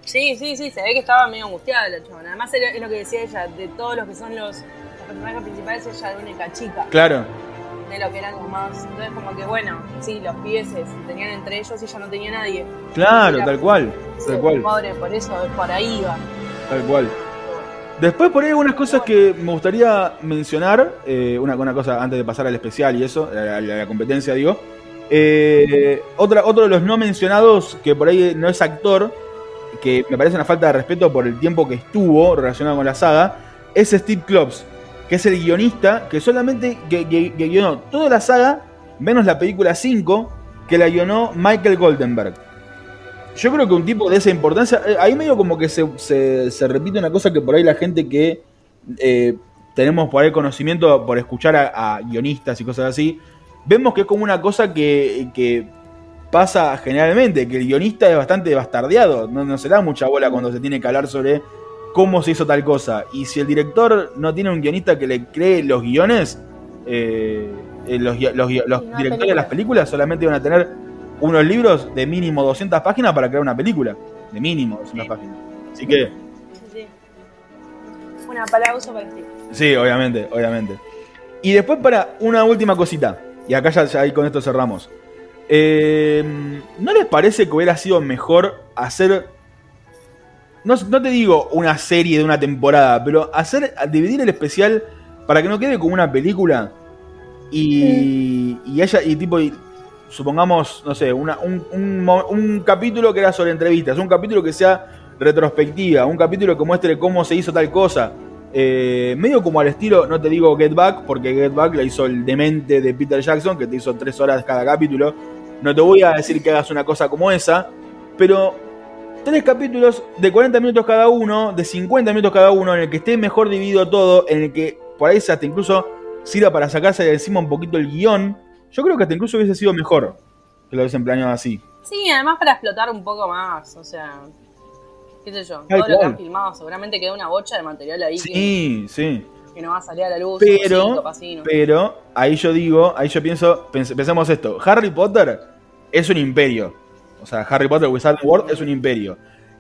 Sí, sí, sí, se ve que estaba medio angustiada la chabona. Además era- es lo que decía ella, de todos los que son los, los personajes principales, ella es la única chica Claro. de lo que eran los más. Entonces como que bueno, sí, los pies se tenían entre ellos y ella no tenía nadie. Claro, Era- tal cual, Sí, tal cual, Pobre, por eso por ahí iba. tal cual. Después por ahí algunas cosas que me gustaría mencionar, eh, una, una cosa antes de pasar al especial y eso, a la, a la competencia digo. Eh, otra, otro de los no mencionados, que por ahí no es actor, que me parece una falta de respeto por el tiempo que estuvo relacionado con la saga, es Steve Klops, que es el guionista que solamente que, guionó toda la saga, menos la película 5, que la guionó Michael Goldenberg. Yo creo que un tipo de esa importancia, eh, ahí medio como que se, se- repite una cosa que por ahí la gente que eh, tenemos por ahí conocimiento por escuchar a, guionistas y cosas así, vemos que es como una cosa que pasa generalmente, que el guionista es bastante bastardeado, no, no se da mucha bola cuando se tiene que hablar sobre cómo se hizo tal cosa. Y si el director no tiene un guionista que le cree los guiones, eh, eh, los, directores de las películas solamente van a tener unos libros de mínimo 200 páginas para crear una película. De mínimo 200 Sí. páginas. Así que, Sí, sí. Un aplauso para Steve. sí, obviamente, obviamente. Y después para una última cosita. Y acá ya, ya ahí con esto cerramos. Eh, ¿No les parece que hubiera sido mejor hacer... No, no te digo una serie de una temporada, pero hacer dividir el especial para que no quede como una película y, y haya y tipo y supongamos no sé una- un, un capítulo que era sobre entrevistas un capítulo que sea retrospectiva un capítulo que muestre cómo se hizo tal cosa. Eh, medio como al estilo no te digo Get Back porque Get Back la hizo el demente de Peter Jackson que te hizo tres horas cada capítulo no te voy a decir que hagas una cosa como esa pero tres capítulos de 40 minutos cada uno, de 50 minutos cada uno, en el que esté mejor dividido todo, en el que por ahí hasta incluso sirva para sacarse de encima un poquito el guion, yo creo que hasta incluso hubiese sido mejor que lo hubiesen planeado así. Sí, además para explotar un poco más, o sea, qué sé yo, todo lo que han filmado seguramente queda una bocha de material ahí que, Sí, sí. Que no va a salir a la luz. Pero-. Pero ahí yo digo, ahí yo pienso, pens- pensemos esto, Harry Potter es un imperio. O sea, Harry Potter Wizarding World es un imperio.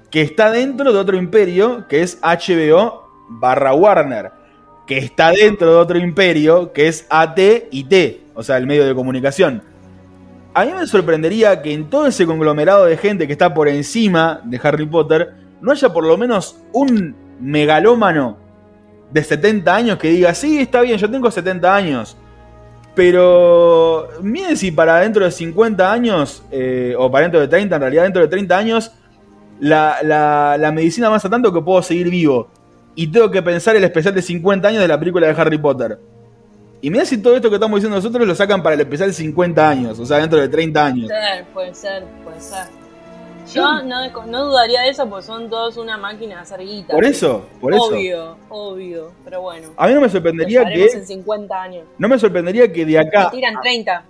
Que está dentro de otro imperio, que es HBO barra Warner. Que está dentro de otro imperio, que es AT y T, o sea, el medio de comunicación. A mí me sorprendería que en todo ese conglomerado de gente que está por encima de Harry Potter, no haya por lo menos un megalómano de 70 años que diga, sí, está bien, yo tengo 70 años. Pero miren si para dentro de 50 años, eh, o para dentro de 30, en realidad dentro de 30 años, la, la- la medicina avanza tanto que puedo seguir vivo. Y tengo que pensar el especial de 50 años de la película de Harry Potter. Y mirá si todo esto que estamos diciendo nosotros lo sacan para el especial de 50 años, o sea, dentro de 30 años. Puede ser, puede ser, puede ser. Yo no, no dudaría de eso porque son todos una máquina de hacer guita. Por eso, por eso. Obvio, obvio, pero bueno. A mí no me sorprendería en que. 50 años. No me sorprendería que de acá. Me tiran 30.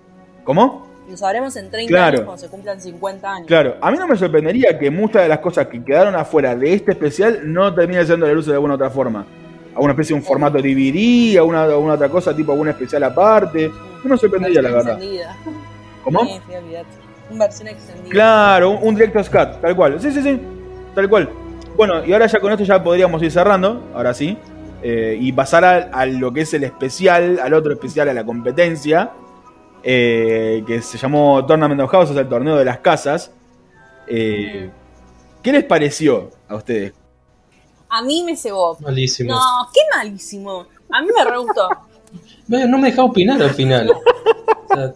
¿Cómo? Lo sabremos en 30 Claro. años cuando se cumplan 50 años. Claro, a mí no me sorprendería que muchas de las cosas que quedaron afuera de este especial no terminen siendo la luz de alguna otra forma. Alguna especie de un formato DVD, alguna, alguna otra cosa, tipo alguna especial aparte. No me sorprendería, la verdad. ¿Cómo? Sí, sí. Una versión extendida. Claro, un, un Director's Cut, tal cual. Sí, sí, sí, tal cual. Bueno, y ahora ya con esto ya podríamos ir cerrando, ahora sí. eh, y pasar a, a lo que es el especial, al otro especial, a la competencia, eh, que se llamó Tournament of Houses, el torneo de las casas. Eh, ¿Qué les pareció a ustedes? A mí me cebó. Malísimo. No, qué malísimo. A mí me re gustó. No me dejaba opinar al final. O sea,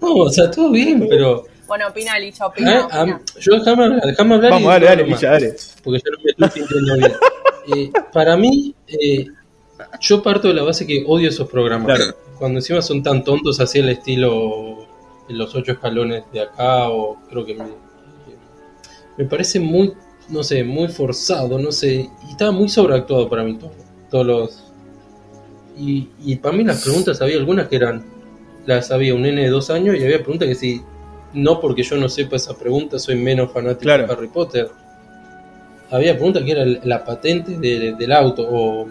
no, o sea, todo bien, pero. Bueno, opina, Licha, eh, opina. yo déjame hablar, déjame hablar. Vamos, y dale, dale, Licha, dale. Porque yo no me estoy sintiendo bien. Eh, para mí, eh, yo parto de la base que odio esos programas. Claro. Cuando encima son tan tontos, así el estilo los ocho escalones de acá, o creo que me, me parece muy, no sé, muy forzado, no sé, y estaba muy sobreactuado para mí todo, todos los... Y, y para mí las preguntas había algunas que eran, las había un nene de dos años y había preguntas que si, no porque yo no sepa esa pregunta, soy menos fanático Claro. de Harry Potter. Había preguntas que era la patente de- del auto o,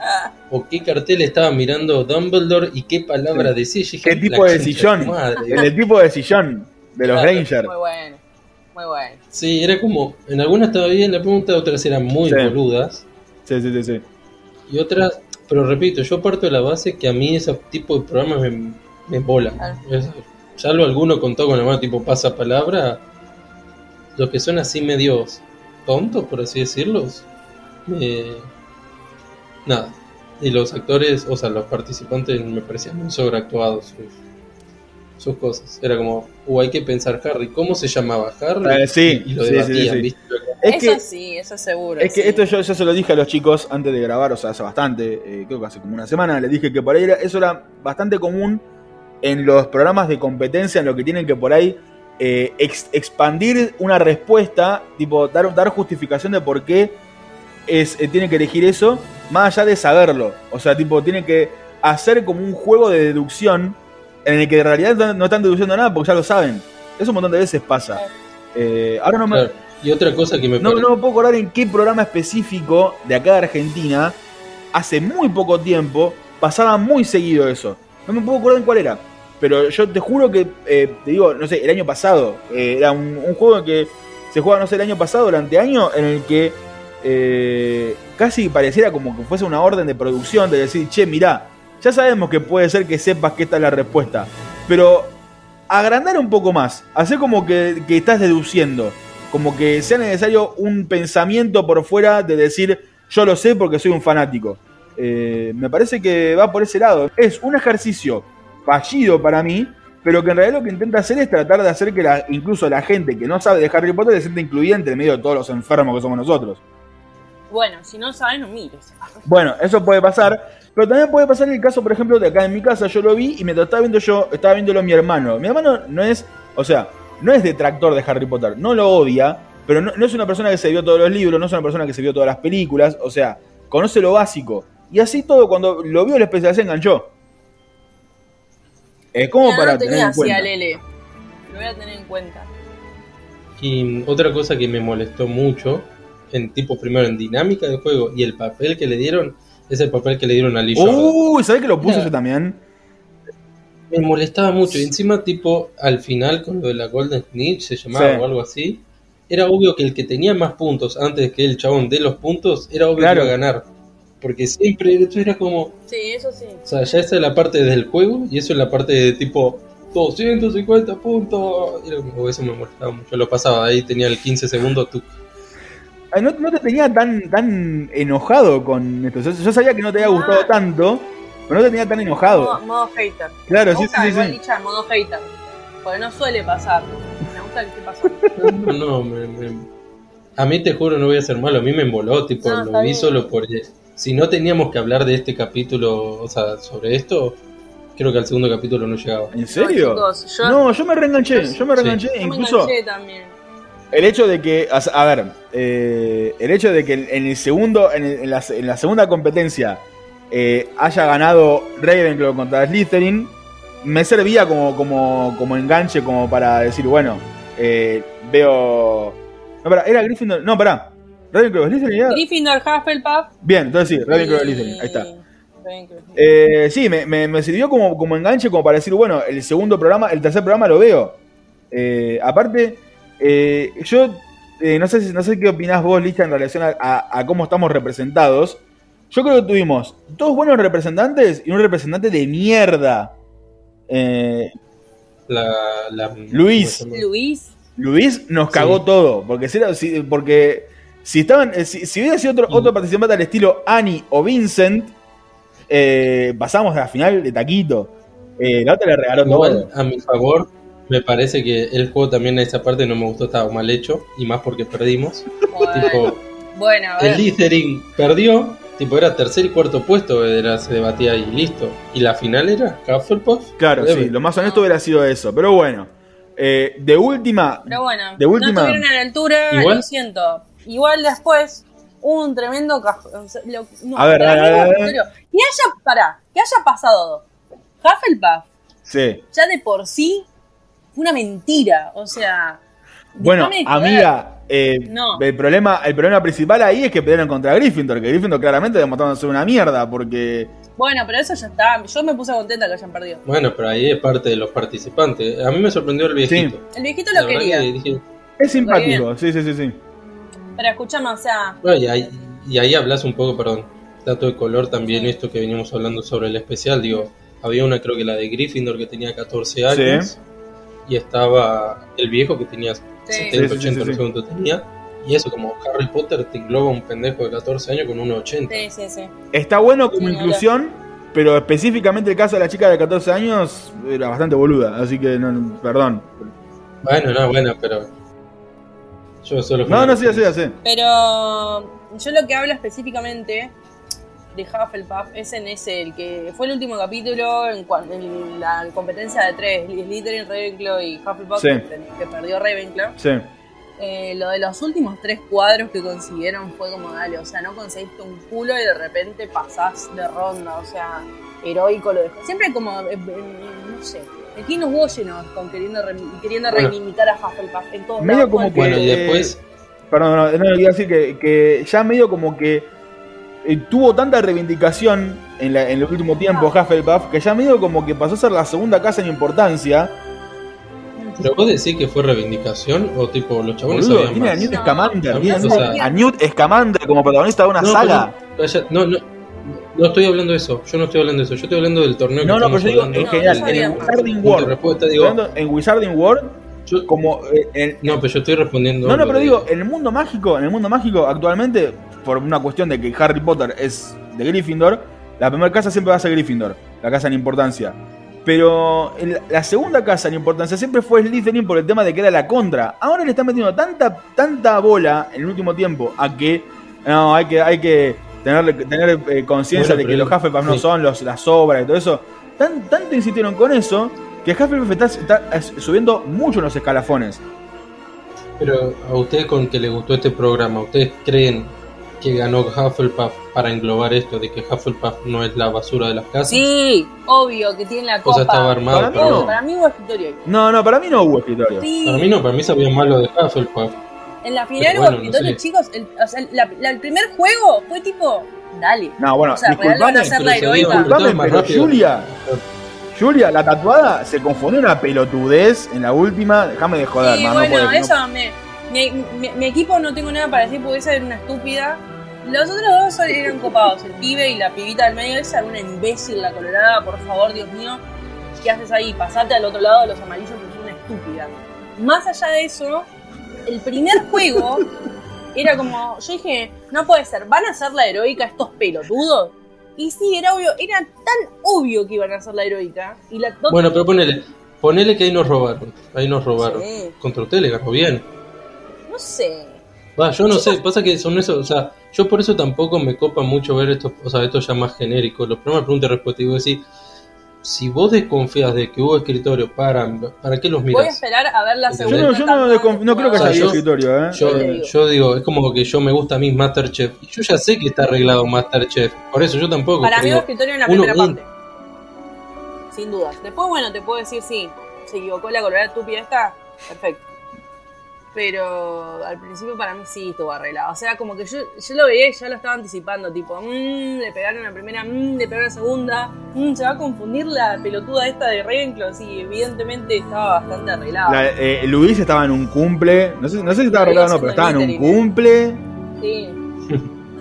Ah, o qué cartel estaba mirando Dumbledore y qué palabra Sí. decía. Dije, ¿Qué "La tipo de sillón? madre". El, el tipo de sillón de los Claro. Rangers. muy bueno. Muy bueno. Sí, era como, en algunas estaba bien la pregunta, otras eran muy Sí. boludas. Sí, sí, sí, sí. Y otras, pero repito, yo parto de la base que a mí ese tipo de programas me, me volan. Claro. Es- Salvo alguno contó con la mano tipo pasa palabra, los que son así medios tontos, por así decirlos, me- nada. Y los actores, o sea, los participantes me parecían muy sobreactuados sus, sus cosas. Era como, uh, hay que pensar Harry, ¿cómo se llamaba Harry? Eh, sí, y, y lo sí, sí, debatían, sí. ¿viste? Es eso que, sí, eso seguro. es que sí. esto yo ya se lo dije a los chicos antes de grabar, o sea, hace bastante, eh, creo que hace como una semana, les dije que por ahí era- eso era bastante común en los programas de competencia, en lo que tienen que por ahí eh, ex- expandir una respuesta, tipo dar, dar justificación de por qué es, eh, tiene que elegir eso, más allá de saberlo. O sea, tipo, tiene que hacer como un juego de deducción en el que en realidad no- están deduciendo nada porque ya lo saben. Eso un montón de veces pasa. Eh, ahora no me, Claro. Y otra cosa que me no, no me puedo acordar en qué programa específico de acá de Argentina, hace muy poco tiempo, pasaba muy seguido eso. No me puedo acordar en cuál era. Pero yo te juro que, eh, te digo, no sé, el año pasado, eh, era un, un juego que se juega, no sé, el año pasado, durante año, en el que eh, casi pareciera como que fuese una orden de producción de decir, che, mirá, ya sabemos que puede ser que sepas que esta es la respuesta, pero agrandar un poco más, hacer como que, que estás deduciendo, como que sea necesario un pensamiento por fuera de decir, yo lo sé porque soy un fanático. Me parece que va por ese lado. Es un ejercicio fallido para mí, pero que en realidad lo que intenta hacer es tratar de hacer que la- incluso la gente que no sabe de Harry Potter se sienta incluida entre medio de todos los enfermos que somos nosotros. Bueno, si no sabes, no mires. Bueno, eso puede pasar. Pero también puede pasar el caso, por ejemplo, de acá en mi casa. Yo lo vi y mientras estaba viendo yo, estaba viéndolo mi hermano. Mi hermano no es, o sea, no es detractor de Harry Potter, no lo odia, pero no, no es una persona que se vio todos los libros, no es una persona que se vio todas las películas, o sea, conoce lo básico. Y así todo, cuando lo vio el especial se enganchó. Es como Mira, para no tener tenía en cuenta. Lele. Lo voy a tener en cuenta. Y otra cosa que me molestó mucho, en tipo primero en dinámica del juego y el papel que le dieron, es el papel que le dieron a Lee. Uy, ¿sabés que lo puse Mira. yo también? Me molestaba mucho. Y encima, tipo, al final con lo de la Golden Snitch, se llamaba Sí. o algo así, era obvio que el que tenía más puntos antes que el chabón de los puntos, era obvio Claro. que iba a ganar. Porque siempre esto era como, Sí, eso sí. o sea, ya esa es la parte del juego y eso es la parte de tipo 250 puntos. Y era como, eso me molestaba mucho. Lo pasaba ahí, tenía el 15 segundos, tú. Ay, no, no te tenía tan, tan enojado con esto. Yo, yo sabía que no te había Ah. gustado tanto, pero no te tenía tan enojado. Modo, modo hater. Claro, Me sí, gusta sí, igual sí. Modo hater. Porque no suele pasar. Me gusta que esté pasando. No, no, me- me- a mí te juro, no voy a ser malo, a mí me emboló, tipo, No, lo vi bien. solo porque si no teníamos que hablar de este capítulo, o sea, sobre esto, creo que al segundo capítulo no llegaba. ¿En serio? No, chicos, yo- No, yo me reenganché, yo- yo me reenganché. Yo me incluso enganché también. el hecho de que, a a ver, eh, el hecho de que en el segundo, en, el- en la, en la segunda competencia eh, haya ganado Ravenclaw contra Slytherin, me servía como, como, como enganche, como para decir, bueno, eh, veo... No, pará, era Gryffindor, no, pará. Ravenclaw, Slytherin era... Gryffindor, Hufflepuff. Bien, entonces sí, Ravenclaw, Slytherin, ahí está. Eh, sí, me, me- me sirvió como, como enganche, como para decir, bueno, el segundo programa, el tercer programa lo veo. Eh, aparte, eh, yo eh, no, sé, si- no sé qué opinás vos, Licha, en relación a, a- a cómo estamos representados. Yo creo que tuvimos dos buenos representantes y un representante de mierda. Eh, La, la- Luis. Luis. Luis nos cagó Sí. todo, porque porque si estaban, eh, si, si hubiera sido otro, Mm. otro participante al estilo Annie o Vincent, eh, pasamos a la final de taquito. Eh, la otra le regaló Igual, todo. a mi favor, me parece que el juego también, esa parte no me gustó, estaba mal hecho, y más porque perdimos. Bueno, tipo, bueno, a el. Slytherin perdió, tipo, era tercer y cuarto puesto, era, se debatía y listo. Y la final era Hufflepuff. Claro, Debe. sí, lo más honesto hubiera sido eso. Pero bueno, eh, de última, Pero bueno, De última- no estuvieron a la altura, Igual- lo siento. Igual después hubo un tremendo cajón. A ver, a ver, a ver, a ver. Que haya, pará, que haya pasado Hufflepuff, sí. ya de por sí, fue una mentira. O sea, Bueno, amiga, eh, No. el, problema, el problema principal ahí es que pelearon contra Gryffindor, que Gryffindor claramente demostraron ser una mierda, porque... Bueno, pero eso ya está. Yo me puse contenta que hayan perdido. Bueno, pero ahí es parte de los participantes. A mí me sorprendió el viejito. El viejito lo quería. que dije, Es simpático, sí, sí, sí, sí. Pero escúchame, o sea, Bueno, y, ahí, y ahí hablas un poco, perdón, dato de color también, esto que veníamos hablando sobre el especial, digo, había una creo que la de Gryffindor que tenía 14 años y estaba el viejo que tenía 70, Sí, sí, 80, sí, sí. no sé cuánto tenía. Y eso, como Harry Potter te engloba un pendejo de 14 años con 1,80. sí, sí, sí. Está bueno como Sí, inclusión, pero específicamente el caso de la chica de 14 años era bastante boluda, así que no, perdón. Bueno, no, bueno, pero. Yo solo. fui No, no, sí, sí, sí. Pero yo lo que hablo específicamente de Hufflepuff es en ese, el que fue el último capítulo en, en la competencia de tres, Slytherin, Ravenclaw y Hufflepuff, Sí. que, que perdió Ravenclaw. Sí. Eh, lo de los últimos tres cuadros que consiguieron fue como, dale, o sea, no conseguiste un culo y de repente pasás de ronda, o sea, heroico lo dejó. Siempre como, eh, eh, no sé, me tiene los huevos llenos con queriendo, re- queriendo Bueno. reivindicar a Hufflepuff en todos Medio lados, como el que- Bueno, y Eh, después. Perdón, no, no, iba a decir que, que ya medio como que eh, tuvo tanta reivindicación en, la- en el último tiempo Hufflepuff que ya medio como que pasó a ser la segunda casa en importancia. ¿Pero vos decís que fue reivindicación o tipo los chabones Boludo, sabían tiene a? Newt No, Scamander, no, tiene a o Newt- sea- a Newt Scamander como protagonista de una No, saga. pero- no, no, no estoy hablando de eso. Yo no estoy hablando de eso. Yo estoy hablando del torneo No, que no, pero estamos yo digo hablando. en No, general, no en. Wizarding World. digo, en Wizarding World, yo- como eh, en- no, pero yo estoy respondiendo. No, no, pero digo, en el mundo mágico, en el mundo mágico, actualmente, por una cuestión de que Harry Potter es de Gryffindor, la primera casa siempre va a ser Gryffindor, la casa en importancia. Pero la segunda casa en importancia siempre fue Slytherin por el tema de que era la contra. Ahora le están metiendo tanta, tanta bola en el último tiempo a que no, hay que, hay que tener, tener eh, conciencia Bueno, de que los Hufflepuff no son los, las obras y todo eso. Tan, tanto insistieron con eso que Hufflepuff está, está, subiendo mucho en los escalafones. Pero a ustedes con que les gustó este programa, ¿ustedes creen que ganó Hufflepuff para englobar esto de que Hufflepuff no es la basura de las casas? Sí, obvio que tiene la O sea, estaba armado, Para mí no. Para mí hubo escritorio. No, no, para mí no hubo escritorio. Sí. para mí no, para mí sabía mal lo de Hufflepuff. En la final bueno, no sé. chicos. El, o sea, la- la- el primer juego fue tipo, dale. No, bueno, O sea, disculpame, pero disculpame, pero. Julia, Julia, la tatuada se confundió una pelotudez en la última. Déjame de joder, Sí, man, no bueno, no- eso me, mi, mi- equipo no tengo nada para decir porque esa era una estúpida. Los otros dos eran copados, el pibe y la pibita del medio. Esa era una imbécil, la colorada, por favor, Dios mío. ¿Qué haces ahí? Pasate al otro lado de los amarillos porque es una estúpida. Más allá de eso, el primer juego era como. Yo dije, no puede ser, ¿van a ser la heroica estos pelotudos? Y sí, era obvio, era tan obvio que iban a ser la heroica. Y la Bueno, pero ponele, ponele que ahí nos robaron. Ahí nos robaron. Sí. Contra usted le ganó bien. No sé. Va, yo no sé, pasa que son eso, o sea, yo por eso tampoco me copa mucho ver estos, o sea, estos ya más genéricos. Los programas pregunta y respuesta, y vos decís, si vos desconfías de que hubo escritorio, para, ¿para qué los Voy a miras? esperar a ver la Yo Yo segunda. no, yo no, no creo que O sea, haya yo- escritorio, ¿eh? Yo, digo. yo digo, es como que yo me gusta a mí Masterchef, y yo ya sé que está arreglado Masterchef, por eso yo tampoco. Para mí hubo escritorio en la uno- primera un- parte. Sin dudas. Después, bueno, te puedo decir sí. Se equivocó la colorada estúpida esta. Perfecto. Pero al principio para mí sí estuvo arreglado. O sea, como que yo, yo lo veía y ya lo estaba anticipando. Tipo, mmm, le pegaron la primera, mmm, le pegaron la segunda. Mmm, se va a confundir la pelotuda esta de Ravenclaw. Sí, evidentemente estaba bastante arreglado. La- eh, Luis estaba en un cumple. No sé, no sé si estaba arreglado o no, pero estaba en un cumple. Sí.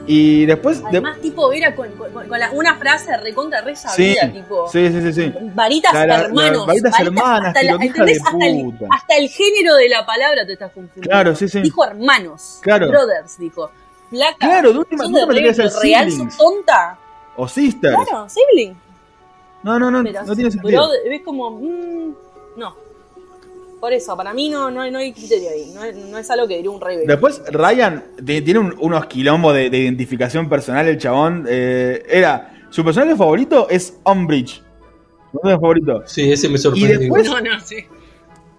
Y después. de- Además, tipo, era con, con- con la- una frase recontra re sí, sabida, tipo. sí, sí, sí, sí. Varitas La- la- hermanos. varitas hermanas, hasta, de hasta, el, hasta el género de la palabra te estás confundiendo. Claro, sí, sí. Dijo hermanos. Claro. Brothers, dijo. Placa. Claro, de última- ¿Sos de de que ser Ravenclaw real? siblings. ¿Sos tonta? O Sisters. Claro, sibling. No, no, no, Pero no tiene sentido. brother, ves como. mm, no. Por eso, para mí no, no, hay- no hay criterio ahí. No, es- no es algo que diría un rey. Después Ryan ti- tiene un- unos quilombos de, de identificación personal, el chabón. eh, era. Su personaje favorito es Umbridge. Su personaje favorito. Sí, ese me sorprendió. después- No, no, sí.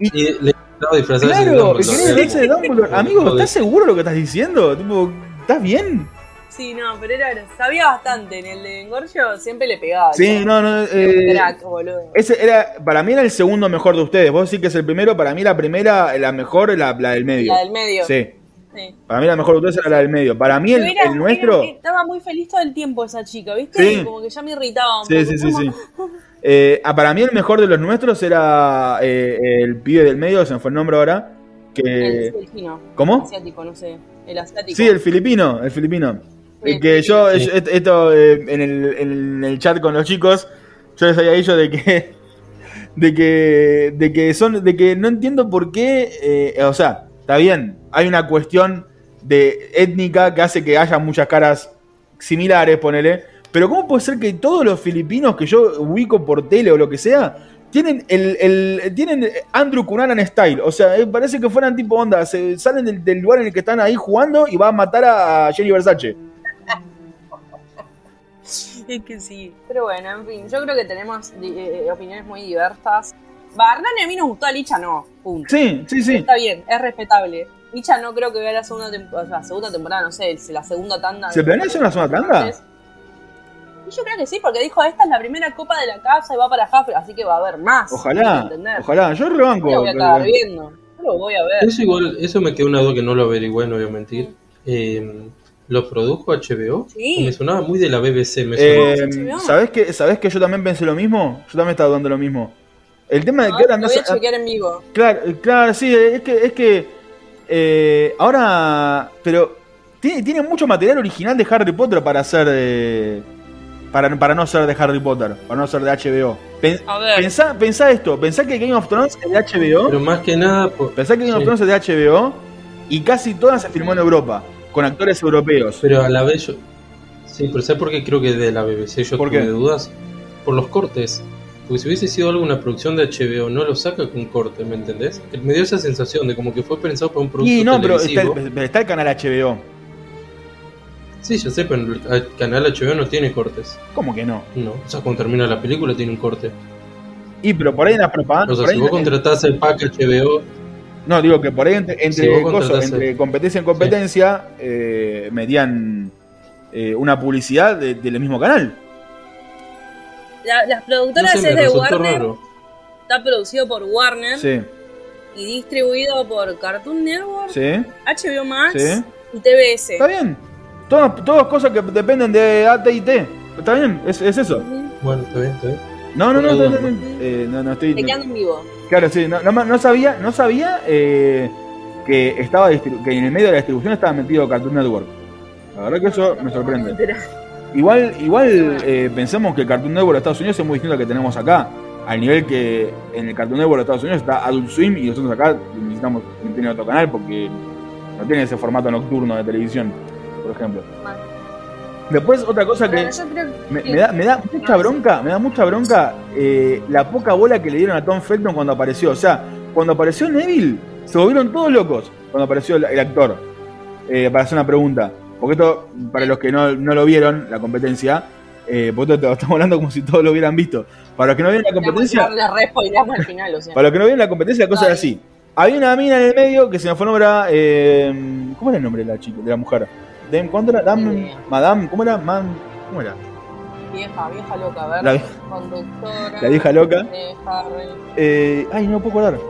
Y le estaba disfrazarse de Claro, de Dumbledore. Amigo, Joder. ¿estás seguro de lo que estás diciendo? Tipo, ¿estás bien? Sí, no, pero era, sabía bastante. En el de Engorgio siempre le pegaba. Sí, no, no. eh, Crack, boludo. ese era, para mí era el segundo mejor de ustedes. Vos decís que es el primero, para mí la primera, la mejor, la, la del medio. La del medio. Sí. Sí. Para mí la mejor de ustedes era la del medio. Para mí el, Pero era- el nuestro. era- estaba muy feliz todo el tiempo esa chica, ¿viste? Sí. Como que ya me irritaba un Sí, poco. sí, sí, sí. Eh, ah, para mí el mejor de los nuestros era eh, el pibe del medio, se me fue el nombre ahora. El Que. ¿Cómo? Asiático, no sé. El asiático. Sí, el filipino, el filipino. El que yo, esto eh, en, el, en el chat con los chicos, yo les había dicho de que, de que, de que son, de que no entiendo por qué, eh, o sea, está bien, hay una cuestión de étnica que hace que haya muchas caras similares, ponele, pero ¿cómo puede ser que todos los filipinos que yo ubico por tele o lo que sea, tienen el, el- tienen Andrew Cunanan style, o sea, eh, parece que fueran tipo onda, se salen del, del lugar en el que están ahí jugando y va a matar a Jenny Versace. Es que sí. Pero bueno, en fin, yo creo que tenemos di- eh, opiniones muy diversas. Y a mí nos gustó, a Licha no. Punto. Sí, sí, sí. Está bien, es respetable. Licha no creo que vea la segunda, tem- o sea, la segunda temporada, no sé, la segunda tanda. ¿Se planea hacer una segunda tanda? Y yo creo que sí, porque dijo, esta es la primera copa de la casa y va para Hufflepuff, así que va a haber más. Ojalá, ojalá. Yo Yo rebanco. lo voy a acabar viendo. Yo lo voy a ver. Eso igual, eso me quedó una duda que no lo averigüé, no voy a mentir. Eh, ¿Lo produjo HBO? Sí. Me sonaba muy de la BBC, me Eh, sonaba. ¿sabés, que, ¿Sabés que yo también pensé lo mismo? Yo también estaba dudando lo mismo. El tema de No, que ahora lo no voy a sa- chequear en vivo. Claro, claro, sí, es que, es que eh, ahora, pero tiene, tiene mucho material original de Harry Potter para hacer de, para, para no ser de Harry Potter, para no ser de HBO. Pen- A ver. pensá, pensá esto, pensá que Game of Thrones es de HBO, Pero más que nada, por- pensá que Game of. Thrones es de HBO y casi todas se filmó en Europa, con actores europeos. pero a la vez yo... Sí, pero ¿sabes por qué creo que de la BBC yo ¿Por tuve qué? dudas? Por los cortes. Porque si hubiese sido alguna producción de HBO, no lo saca con corte, ¿me entendés? Me dio esa sensación de como que fue pensado para un producto Y no, pero está televisivo. el, pero está el canal HBO. Sí, yo sé, pero el canal HBO no tiene cortes. ¿Cómo que no? No, o sea, cuando termina la película tiene un corte. Y pero por ahí en las propagandas. O sea, si vos en- contratás el pack HBO, No, digo que por ahí entre, entre, cosas, entre competencia en competencia eh, metían eh, una publicidad de- del mismo canal. La- las No productoras sé, es de Warner, raro. está producido por Warner Sí, y distribuido por Cartoon Network, sí, HBO Max Sí. y TBS. está bien. Todas, todas cosas que dependen de AT&T. Está bien, es, es eso. Bueno, está bien, está bien. No, no, no, la bien. Eh, no, no estoy. Te no- quedan en vivo. Claro, sí, no, no, no sabía, no sabía eh, que estaba que en el medio de la distribución estaba metido Cartoon Network. La verdad que eso me sorprende. Igual, igual eh, pensemos que Cartoon Network de Estados Unidos es muy distinto al que tenemos acá. Al nivel que en el Cartoon Network de Estados Unidos está Adult Swim y nosotros acá necesitamos tener otro canal porque no tiene ese formato nocturno de televisión, por ejemplo. Después otra cosa que me, que- me da, me da mucha bronca, me da mucha bronca eh, la poca bola que le dieron a Tom Felton cuando apareció. O sea, cuando apareció Neville, se volvieron todos locos cuando apareció el, el actor. Eh, para hacer una pregunta. Porque esto, para los que no, no lo vieron, la competencia, eh, porque esto estamos hablando como si todos lo hubieran visto. Para los que no vieron la competencia, Le re spoileamos al final, o sea. para los que no vieron la competencia, la cosa Ay. así. Había una mina en el medio que se me fue era, eh, ¿cómo era el nombre de la chica, de la mujer? ¿Cuánto era? Dam- Ni idea. Madame, ¿cómo era? Man, ¿Cómo era? Vieja, vieja loca, a ver. La Conductora. la vieja loca. de Harry. Eh, ay, no puedo acordar.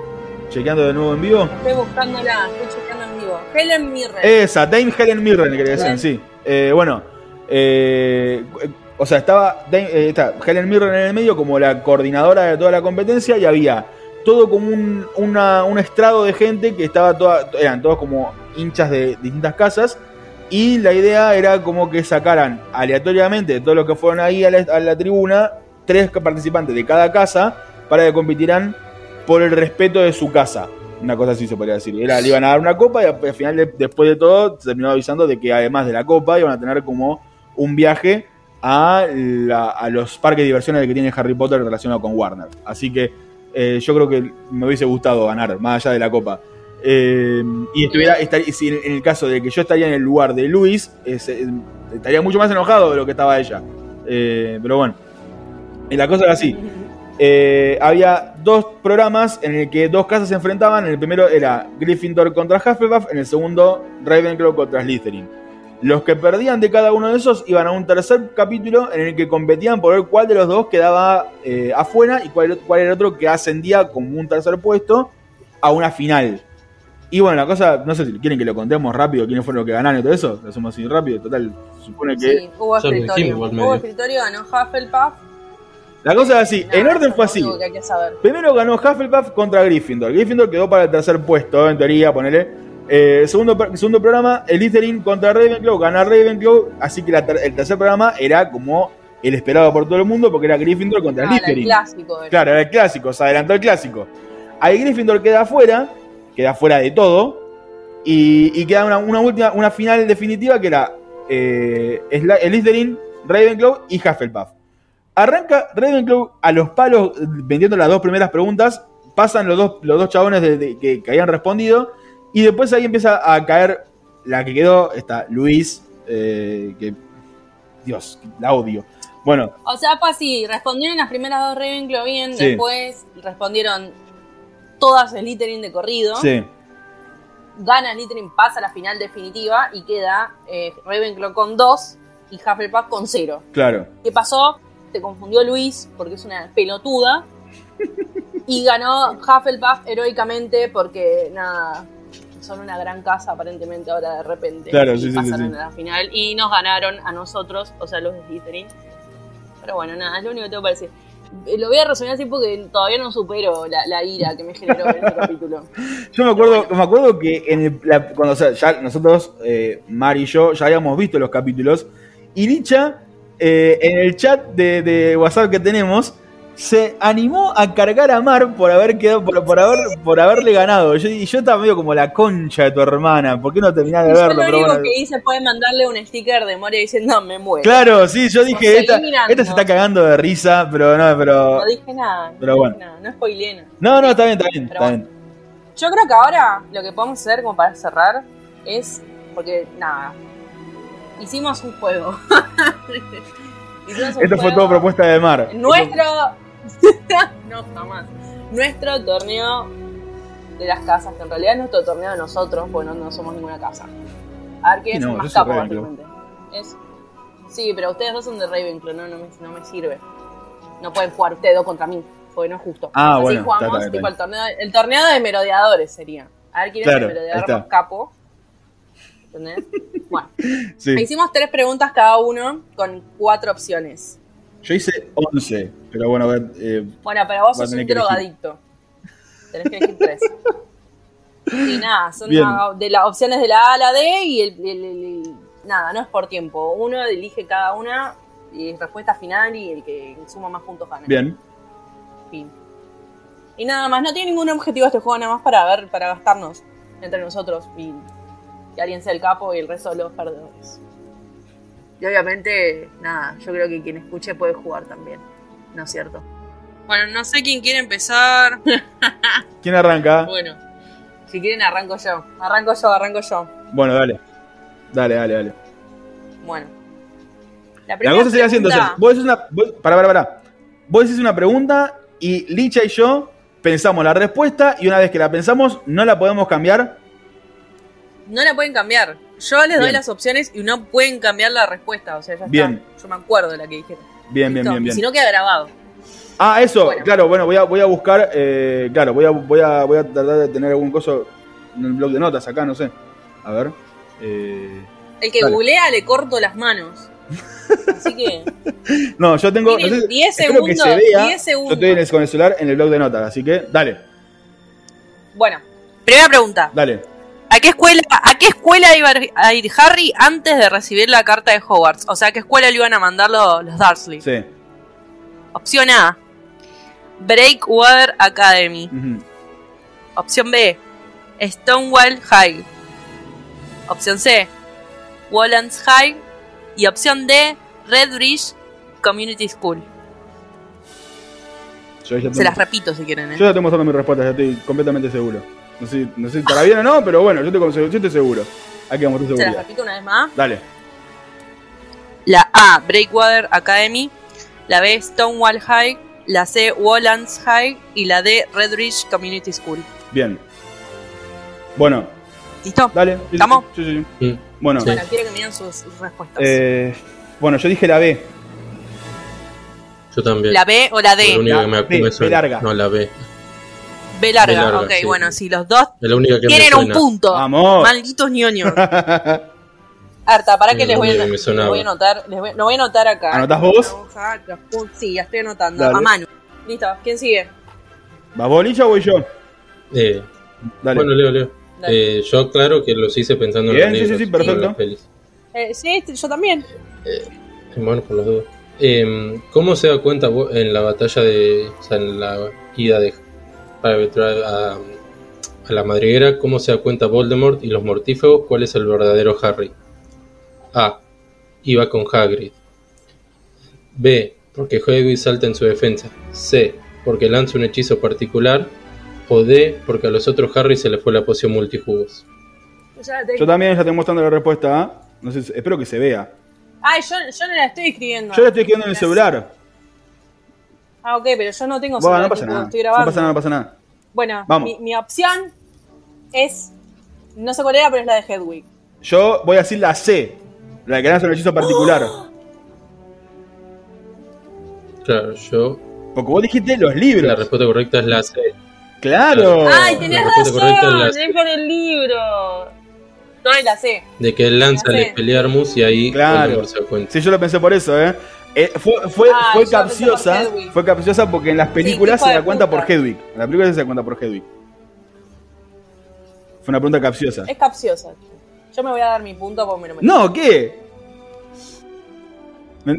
Chequeando de nuevo en vivo. Estoy buscándola, estoy chequeando en vivo. Helen Mirren. Esa, Dame Helen Mirren, quería decir, sí. Eh, bueno, eh, o sea, estaba Dame- eh, está Helen Mirren en el medio como la coordinadora de toda la competencia y había todo como un, una- un estrado de gente que estaba toda, eran todos como hinchas de distintas casas y la idea era como que sacaran aleatoriamente de todos los que fueron ahí a la, tribuna tres participantes de cada casa para que compitieran por el respeto de su casa. Una cosa así se podría decir. Era, le iban a dar una copa y al final, de- después de todo, se terminó avisando de que además de la copa iban a tener como un viaje a, la- a los parques de diversiones que tiene Harry Potter relacionado con Warner. Así que eh, yo creo que me hubiese gustado ganar, más allá de la copa. Eh, y estuviera, estar- y si en, en el caso de que yo estaría en el lugar de Luis, es- eh, estaría mucho más enojado de lo que estaba ella. Eh, pero bueno, y la cosa era así. Eh, había dos programas en el que dos casas se enfrentaban. En el primero era Gryffindor contra Hufflepuff, en el segundo Ravenclaw contra Slytherin. Los que perdían de cada uno de esos iban a un tercer capítulo en el que competían por ver cuál de los dos quedaba eh, afuera y cuál, cuál era el otro que ascendía como un tercer puesto a una final. Y bueno, la cosa, no sé si quieren que lo contemos rápido, quiénes fueron los que ganaron y todo eso. Lo hacemos así rápido, total. Supone que. Sí, hubo escritorio. Hubo escritorio, ganó Hufflepuff. La cosa es así, en orden fue así. lo único que hay que saber. Primero ganó Hufflepuff contra Gryffindor. Gryffindor quedó para el tercer puesto, en teoría, ponele. Eh, segundo, segundo programa, Slytherin contra Ravenclaw, gana Ravenclaw. Así que la ter- el tercer programa era como el esperado por todo el mundo porque era Gryffindor contra Ah, el Slytherin. clásico. Claro, era el clásico, se adelantó el clásico. Ahí Gryffindor queda afuera, queda fuera de todo. Y, y queda una, una última, una final definitiva que era eh, Sly- Slytherin, Ravenclaw y Hufflepuff. Arranca Ravenclaw a los palos eh, vendiendo las dos primeras preguntas. Pasan los dos, los dos chabones de- de- que, que habían respondido. Y después ahí empieza a caer la que quedó, está Luis, eh, que Dios, la odio. Bueno, O sea, fue así. Respondieron las primeras dos Ravenclaw bien. Sí. Después respondieron todas Slytherin de corrido. sí, Gana Slytherin, pasa a la final definitiva y queda eh, Ravenclaw con dos y Hufflepuff con cero. claro. ¿Qué pasó? Se confundió Luis porque es una pelotuda. Y ganó Hufflepuff heroicamente porque, nada, son una gran casa aparentemente ahora de repente. Claro, y sí, pasaron sí. a la final y nos ganaron a nosotros, o sea, los de Slytherin. Pero bueno, nada, es lo único que tengo para decir. Lo voy a resumir así porque todavía no supero la, la ira que me generó este capítulo. Yo me acuerdo, me acuerdo que en el- la- cuando o sea, ya nosotros, eh, Mar y yo, ya habíamos visto los capítulos. Y Licha, eh, en el chat de, de WhatsApp que tenemos, se animó a cargar a Mar por haber quedado, por, por haber, por haberle ganado. Yo, y yo estaba medio como la concha de tu hermana. ¿Por qué no terminás de Yo verlo? lo único bueno. que hice fue mandarle un sticker de Moria diciendo me muero. Claro, sí, yo dije, esta, esta se está cagando de risa, pero no, pero. No dije nada. Pero no bueno. dije nada, no spoileé nada. No, no, está bien, está bien, está bueno. bien. Yo creo que ahora lo que podemos hacer como para cerrar es, porque nada, hicimos un juego. Esto fue todo propuesta de Mar. Nuestro... no, jamás. Nuestro torneo de las casas, que en realidad es nuestro torneo de nosotros, porque no, no somos ninguna casa. A ver quién es no, más capo, básicamente. Es... Sí, pero ustedes dos son de Ravenclaw, no, no, me, no me sirve. No pueden jugar ustedes dos contra mí, porque no es justo. Ah, Así bueno, jugamos está, está, tipo está. el torneo, el torneo de merodeadores sería. A ver quién Claro, es el merodeador más capo. ¿Entendés? Bueno, Sí. hicimos tres preguntas cada uno con cuatro opciones. Yo hice 11, pero bueno, a ver. eh, Bueno, pero vos sos un drogadicto. Tenés que elegir tres. Y nada, son de las opciones de la A a la D y el, el- el- el- nada, no es por tiempo. Uno elige cada una y respuesta final y el que suma más puntos gana. bien. Fin. Y nada más, no tiene ningún objetivo este juego, nada más para ver, para gastarnos entre nosotros y que alguien sea el capo y el resto de los perdedores. Y obviamente, nada, yo creo que quien escuche puede jugar también, ¿no es cierto? Bueno, no sé quién quiere empezar. ¿Quién arranca? bueno, si quieren arranco yo. Arranco yo, arranco yo. Bueno, dale. Dale, dale, dale. Bueno. La, La cosa sería así entonces. pregunta- Vos decís una. Vos, pará, pará, pará. Vos decís una pregunta y Licha y yo pensamos la respuesta y una vez que la pensamos, no la podemos cambiar. No la pueden cambiar. Yo les doy Bien. las opciones y no pueden cambiar la respuesta. O sea, ya Bien. está. Yo me acuerdo de la que dijeron. Bien, bien, Listo. bien, bien. Si no queda grabado. Ah, eso, Bueno. claro, bueno, voy a, voy a buscar, eh, claro, voy a, voy, a, voy a tratar de tener algún coso en el blog de notas acá, no sé. A ver. Eh, El que Dale. googlea le corto las manos. Así que. no, yo tengo. No sé, 10 espero que se segundos, vea. 10 segundos. Yo estoy en el- con el celular en el blog de notas, así que dale, Bueno, primera pregunta. dale. ¿A qué escuela, a qué escuela iba a ir Harry antes de recibir la carta de Hogwarts? O sea, ¿a qué escuela le iban a mandar los, los Dursley? Sí. Opción A. Breakwater Academy. Opción B. Stonewall High. Opción C. Wallands High. Y opción D. Redbridge Community School. Yo ya Se tengo- las repito si quieren. ¿eh? Yo ya estoy mostrando mi respuesta, ya estoy completamente seguro. No sé, no sé si estará bien o no, pero bueno, yo con- yo estoy seguro. Aquí vamos a Se las seguridad. repito una vez más. Dale. La A. Breakwater Academy. La B. Stonewall High. La C. Wallands High. Y la D. Redbridge Community School. Bien. Bueno, ¿Listo? dale. Sí, sí, ¿Estamos? Sí, sí, sí. Bueno, Sí. Bueno, quiero que me digan sus sus respuestas. eh, bueno, yo dije la B. Yo también. ¿La B o la D? único La que me, B, me. B larga. No, la B. B larga. B larga, ok, sí. bueno, si los dos tienen un punto. Vamos. Malditos ñoños. Harta, para que Es les voy, a, les voy a anotar. Les voy, lo voy a anotar acá. ¿Anotás vos? Sí, ya estoy anotando. Dale. A mano. Listo, ¿quién sigue? ¿Vas vos, Licha, o voy yo? Eh, Dale. bueno, Leo, Leo. Dale. Eh, yo, claro que los hice pensando Bien, en los sí, sí, libros, sí, en perfecto. las pelis. Eh, sí, yo también. Bueno, por las dudas. Eh, ¿Cómo se da cuenta en la batalla de. O sea, en la ida de. Para entrar a, a la madriguera? ¿Cómo se da cuenta Voldemort y los mortífagos cuál es el verdadero Harry? A. Iba con Hagrid. B. Porque Hedwig salta en su defensa. C. Porque lanza un hechizo particular. O D. Porque a los otros Harry se les fue la poción multijugos. Yo también ya estoy mostrando la respuesta A. No sé, espero que se vea. Ay, yo, yo no la estoy escribiendo. Yo la estoy escribiendo en el celular. Ah, ok, pero yo no tengo Bueno, celular, no pasa nada. Estoy No pasa nada, no pasa nada. Bueno, Vamos. Mi, mi opción es. No sé cuál era, pero es la de Hedwig. Yo voy a decir la C. La que lanza un hechizo particular. Claro, yo. Porque vos dijiste los La libros. respuesta correcta es la C. Claro. ¡Ay, tenés la es la razón! Es con el libro. No, es la C. De que él lanza Ya el. Expelliarmus y ahí Claro. Se da cuenta. Sí, yo lo pensé por eso, ¿eh? Eh, fue, fue, Ah, fue capciosa. Fue capciosa porque en las películas se da cuenta puta. por Hedwig. En la película se da cuenta por Hedwig. Fue una pregunta capciosa. Es capciosa. Yo me voy a dar mi punto porque me lo merezco. No, ¿qué?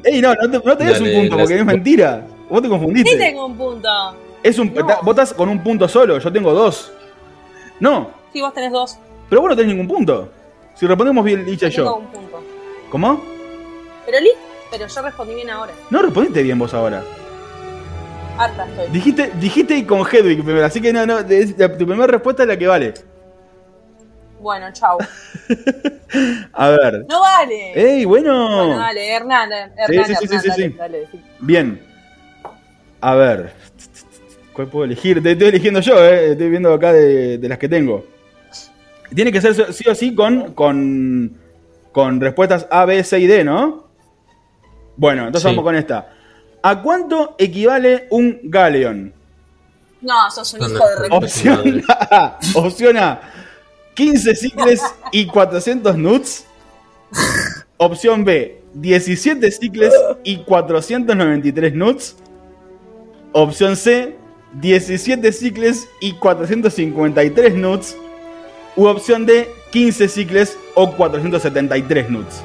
Ey, no, no te, no te des un punto las- porque es mentira. Vos te confundiste. Sí tengo un punto. Es un, No. ta- Vos estás con un punto solo, yo tengo dos. No, Sí, vos tenés dos. pero vos no tenés ningún punto. Si respondemos bien Licha y Yo tengo yo. un punto. ¿Cómo? Pero li, pero yo respondí bien ahora. No respondiste bien vos ahora. Harta estoy. Dijiste, dijiste con Hedwig primero, así que no, no, es- la- tu primera respuesta es la que vale. Bueno, chau. A ver. No vale. ¡Ey, bueno! Bueno, dale, Hernán. Hernán, Sí, sí, sí, Hernán, sí, sí, dale, sí. dale. Bien. A ver. ¿Cuál puedo elegir? Te estoy eligiendo yo, eh. Estoy viendo acá de, de las que tengo. Tiene que ser sí o sí con, con, con respuestas A, B, C y D, ¿no? Bueno, entonces Sí. vamos con esta. ¿A cuánto equivale un galeón? No, sos un hijo de. Opción A. Opción A. 15 cicles y 400 nuts. Opción B. 17 cicles y 493 nuts. Opción C. 17 cicles y 453 nuts. U opción D. 15 cicles o 473 nuts.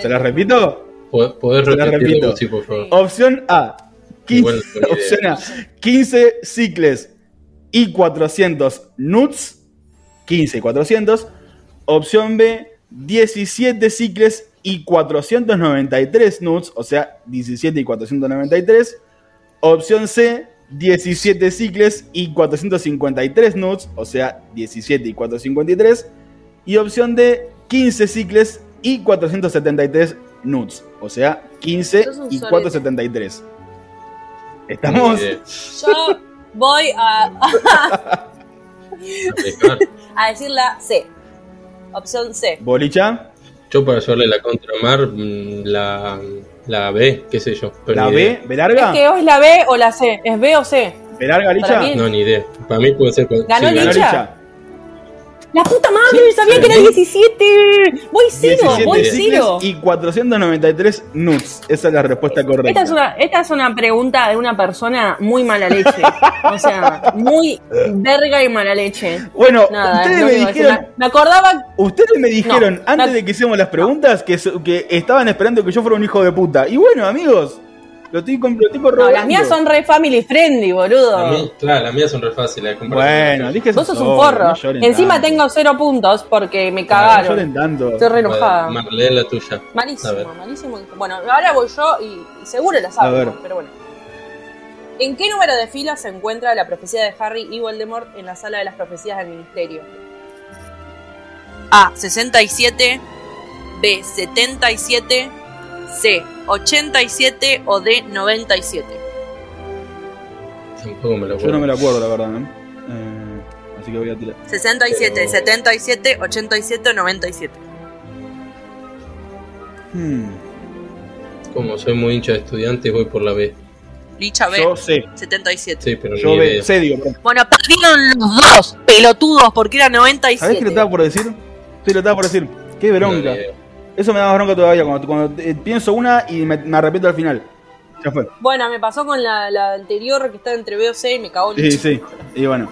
¿Se las repito? ¿Pod- ¿Podés la repetirlo, repito. sí, por favor? Opción A. 15, Igual no tengo idea. opción A. 15 cicles y 400 nuts. 15 y 400. Opción B. 17 cicles y 493 nuts. O sea, 17 y 493. Opción C. 17 cicles y 453 nuts. O sea, 17 y 453. Y opción D. 15 cicles y 473 nuts. O sea, 15 Sos un y sorete. 473. Ni ¿Estamos? Yo voy a, a decir la C. Opción C. Bolicha. Yo para llevarle la contra a Mar, mm, la, la B, qué sé yo. pero La B. ¿B Es larga? que o es la B o la C. ¿Es B o C? ¿B larga, Licha? No, ni idea. Para mí puede ser. ¿Ganó sí, Ganó Licha? ¡La puta madre! ¡Sabía sí. que era 17! ¡Voy cero! 17 ¡Voy cero! y 493 nuts. Esa es la respuesta correcta. Esta es, una, esta es una pregunta de una persona muy mala leche. O sea, muy verga y mala leche. Bueno, Nada, ustedes no me decir dijeron. Me acordaba. ustedes me dijeron No, antes no. de que hiciéramos las preguntas que, que estaban esperando que yo fuera un hijo de puta. Y bueno, amigos, lo estoy, lo estoy No, las mías son re family friendly, boludo. Mí, claro, las mías son re fáciles. Bueno, de dije Vos sos un forro. no Encima tanto. tengo cero puntos porque me No cagaron. lloren tanto. Estoy re enojada. Mar, lee la tuya. Malísimo, malísimo. Bueno, ahora voy yo y, y seguro la. ¿no? pero bueno. ¿En qué número de filas se encuentra la profecía de Harry y Voldemort en la sala de las profecías del ministerio? A. 67. B. 77. C. 87 o D. 97. Tampoco me lo Yo acuerdo. no me lo acuerdo, la verdad. ¿no? Eh, así que voy a tirar. 67, Pero- 77, 87 o 97. Hmm, Como soy muy hincha de estudiantes, voy por la B. Licha B. Yo sé. 77. Sí, pero Yo B, sé, digo, perdón. Bueno, perdieron los dos pelotudos porque era 97. ¿Sabés qué lo estaba por decir? Sí, lo estaba por decir. Qué No, bronca. idea. Eso me da más bronca todavía cuando, cuando, eh, pienso una y me, me arrepiento al final. Ya fue. Bueno, me pasó con la, la anterior que estaba entre B o C y me cagó Sí, sí. Y bueno.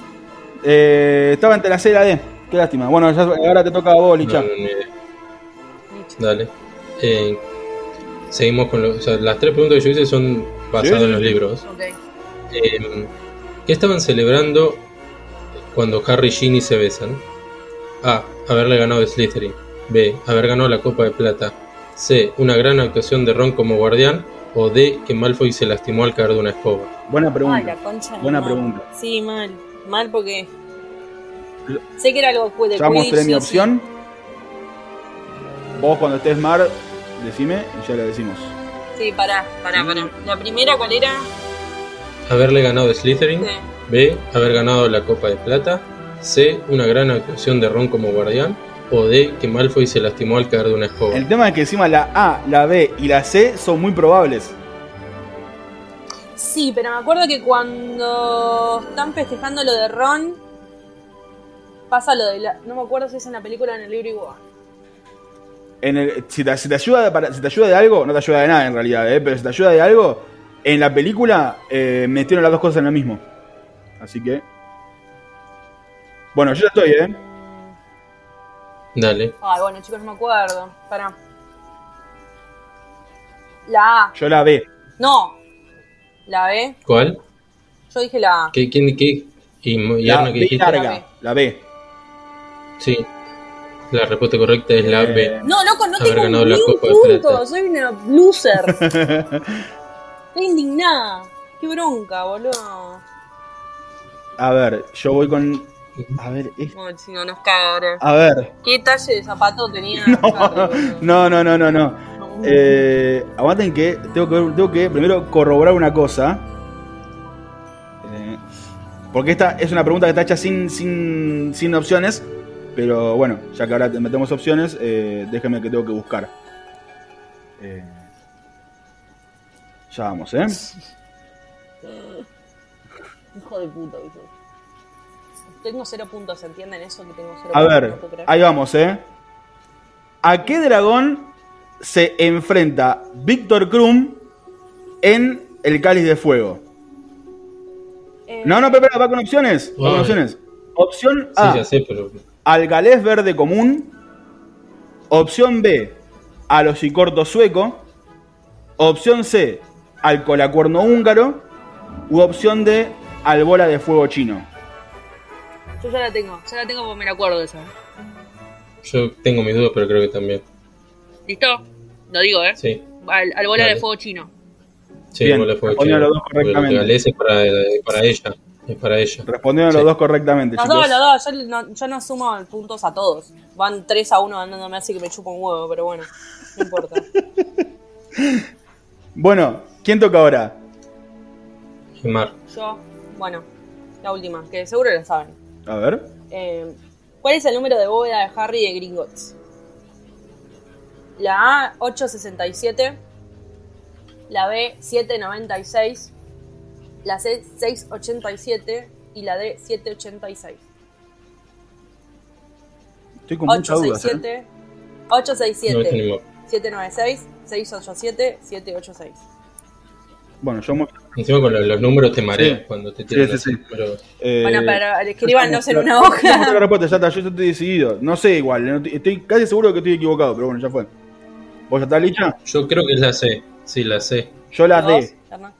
Eh, estaba entre la C y la D. Qué lástima. Bueno, ya- ahora te toca a vos, Licha. No, no. Dale. Eh, seguimos con lo- o sea, las tres preguntas que yo hice son basadas Sí. en los libros. Ok. Eh, ¿Qué estaban celebrando cuando Harry y Ginny se besan? A. Haberle ganado Slytherin. B. Haber ganado la Copa de Plata. C. Una gran actuación de Ron como guardián. O D. Que Malfoy se lastimó al caer de una escoba. Buena Ay, pregunta. la concha. de Buena pregunta. Sí, mal. Mal porque. Sé que era algo de Ya mostré mi sí, opción. Vos cuando estés Mar, decime y ya le decimos. Sí, Sí, pará, pará, pará. La primera, ¿cuál era? Haberle ganado a Slytherin. Sí. B. Haber ganado la Copa de Plata. C. Una gran actuación de Ron como guardián. O D. Que Malfoy se lastimó al caer de una escoba. El tema es que encima la A, la B y la C son muy probables. Sí, pero me acuerdo que cuando están festejando lo de Ron, pasa lo de la... No me acuerdo si es en la película o en el libro igual. En el- si, te, si te ayuda para- si te ayuda de algo, no te ayuda de nada en realidad, ¿eh? pero si te ayuda de algo, en la película eh, metieron las dos cosas en lo mismo. Así que. Bueno, yo ya estoy, ¿eh? Dale. Ay, bueno, chicos, no me acuerdo. Pará. La A. Yo la B. No. La B. ¿Cuál? Yo dije la A. ¿Qué, quién, qué? ¿Y, y La qué B dijiste? La B. La B. Sí. La respuesta correcta es la Eh, B. No, loco, no Haber tengo ganado ni la un Copa punto. Soy una loser. Estoy indignada. Qué bronca, boludo. A ver, yo voy con. A ver, es- Ay, si no nos caga a ver. ¿Qué talle de zapato tenía? Harry? No, no, no, no, no. Eh, aguanten que tengo que tengo que primero corroborar una cosa. Porque esta es una pregunta que está hecha sin, sin, sin opciones. Pero bueno, ya que ahora te metemos opciones, eh, déjeme que tengo que buscar. Eh, ya vamos, ¿eh? Hijo de puta, ¿viste? Tengo cero puntos, ¿entienden eso? Que tengo cero A puntos, ver, no ahí vamos, ¿eh? ¿A qué dragón se enfrenta Víctor Krum en el Cáliz de Fuego? Eh, No, no, pero espera, va con opciones. Va con opciones. Opción Sí, A, ya sé, pero. al galés verde común. Opción B, al osicorto sueco. Opción C, al colacuerno húngaro. U opción D, al bola de fuego chino. Yo ya la tengo, ya la tengo porque me la acuerdo de esa. Yo tengo mis dudas, pero creo que también. ¿Listo? Lo digo, ¿eh? Sí. Al, al bola Dale. de fuego chino. Sí, Bien, no le fue respondieron chido, los dos correctamente. Es para, para ella. Es para ella. Respondieron los Sí. dos correctamente, Los chicos. dos, los dos, yo no, yo no sumo puntos a todos. Van 3 a 1 dándome así que me chupa un huevo, pero bueno, no importa. Bueno, ¿quién toca ahora? Gemar. Yo, bueno, la última, que seguro la saben. A ver. Eh, ¿Cuál es el número de bóveda de Harry de Gringotts? La A, 867. La B, 796. La C, 687. Y la D, 786. Estoy con muchas dudas. ¿eh? 867. No, 867. este ni me- 796. 687. 786. Bueno, yo... mu- Encima con los, los números te mareas Sí. cuando te tiran Sí, sí, sí. pero- eh, Bueno, pero escribanos en una no, hoja. no, respuesta, ya está, yo estoy decidido. No sé igual, no estoy- casi seguro que estoy equivocado, pero bueno, ya fue. ¿Vos ya estás licha? Yo creo que es la C. Sí, la C. Yo la ¿Vos, D. Hernán?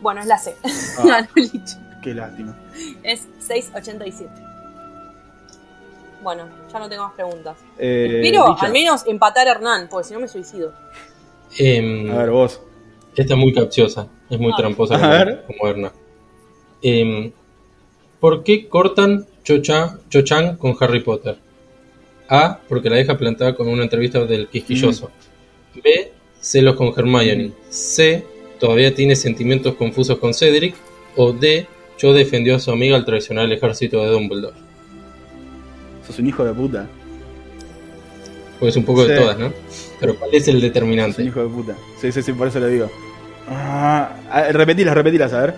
Bueno, es la C. Ah. Licha. Qué lástima. Es 687. Bueno, ya no tengo más preguntas. Eh, Pero Licha, al menos empatar a Hernán, porque si no me suicido. Em, A ver, vos. Esta es muy capciosa, es muy Ah. tramposa A como, como Erna. Em, ¿Por qué cortan Cho-Cha- Cho-Chang con Harry Potter? A. Porque la deja plantada con una entrevista del quisquilloso. Mm. B. Celos con Hermione. C. Todavía tiene sentimientos confusos con Cedric. O D. Cho defendió a su amiga al traicionar el ejército de Dumbledore. Sos un hijo de puta. Pues es un poco de todas, ¿no? Pero ¿cuál es el Sos un determinante? hijo de puta. Sí, sí, sí, por eso le digo. Ah, ah, repetilas, repetilas, a ver.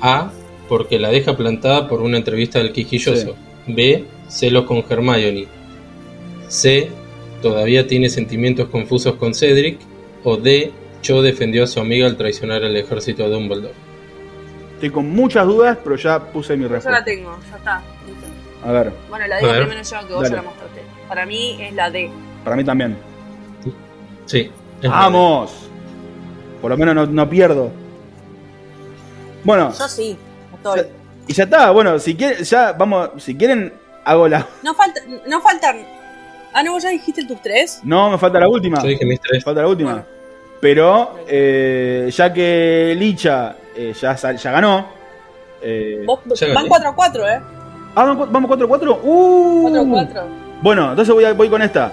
A. Porque la deja plantada por una entrevista del quisquilloso. B. Celos con Hermione. C. Todavía tiene sentimientos confusos con Cedric. O D. Cho defendió a su amiga al traicionar al ejército de Dumbledore. Estoy con muchas dudas, pero ya puse mi Yo la respuesta. tengo, ya está. listo. A ver, Bueno, la D primero yo, que vos Dale. ya la mostraste. Para mí es la D. para mí también. Sí. ¡Vamos! Por lo menos no, no pierdo. Bueno, Yo sí, estoy. y ya está. Bueno, si quieren, ya vamos. Si quieren, hago la. No falta, no faltan. Ah, no, vos ya dijiste tus tres. No, me falta la última. Yo dije mis Me tres. falta la última. Bueno. Pero, eh, ya que Licha eh, ya, sal- ya ganó. eh, Vos, Ya van gané. 4 a 4, ¿eh? ah, ¿vamos vamos 4 4. ¡Uh! 4 a 4. Bueno, entonces voy, a- voy con esta.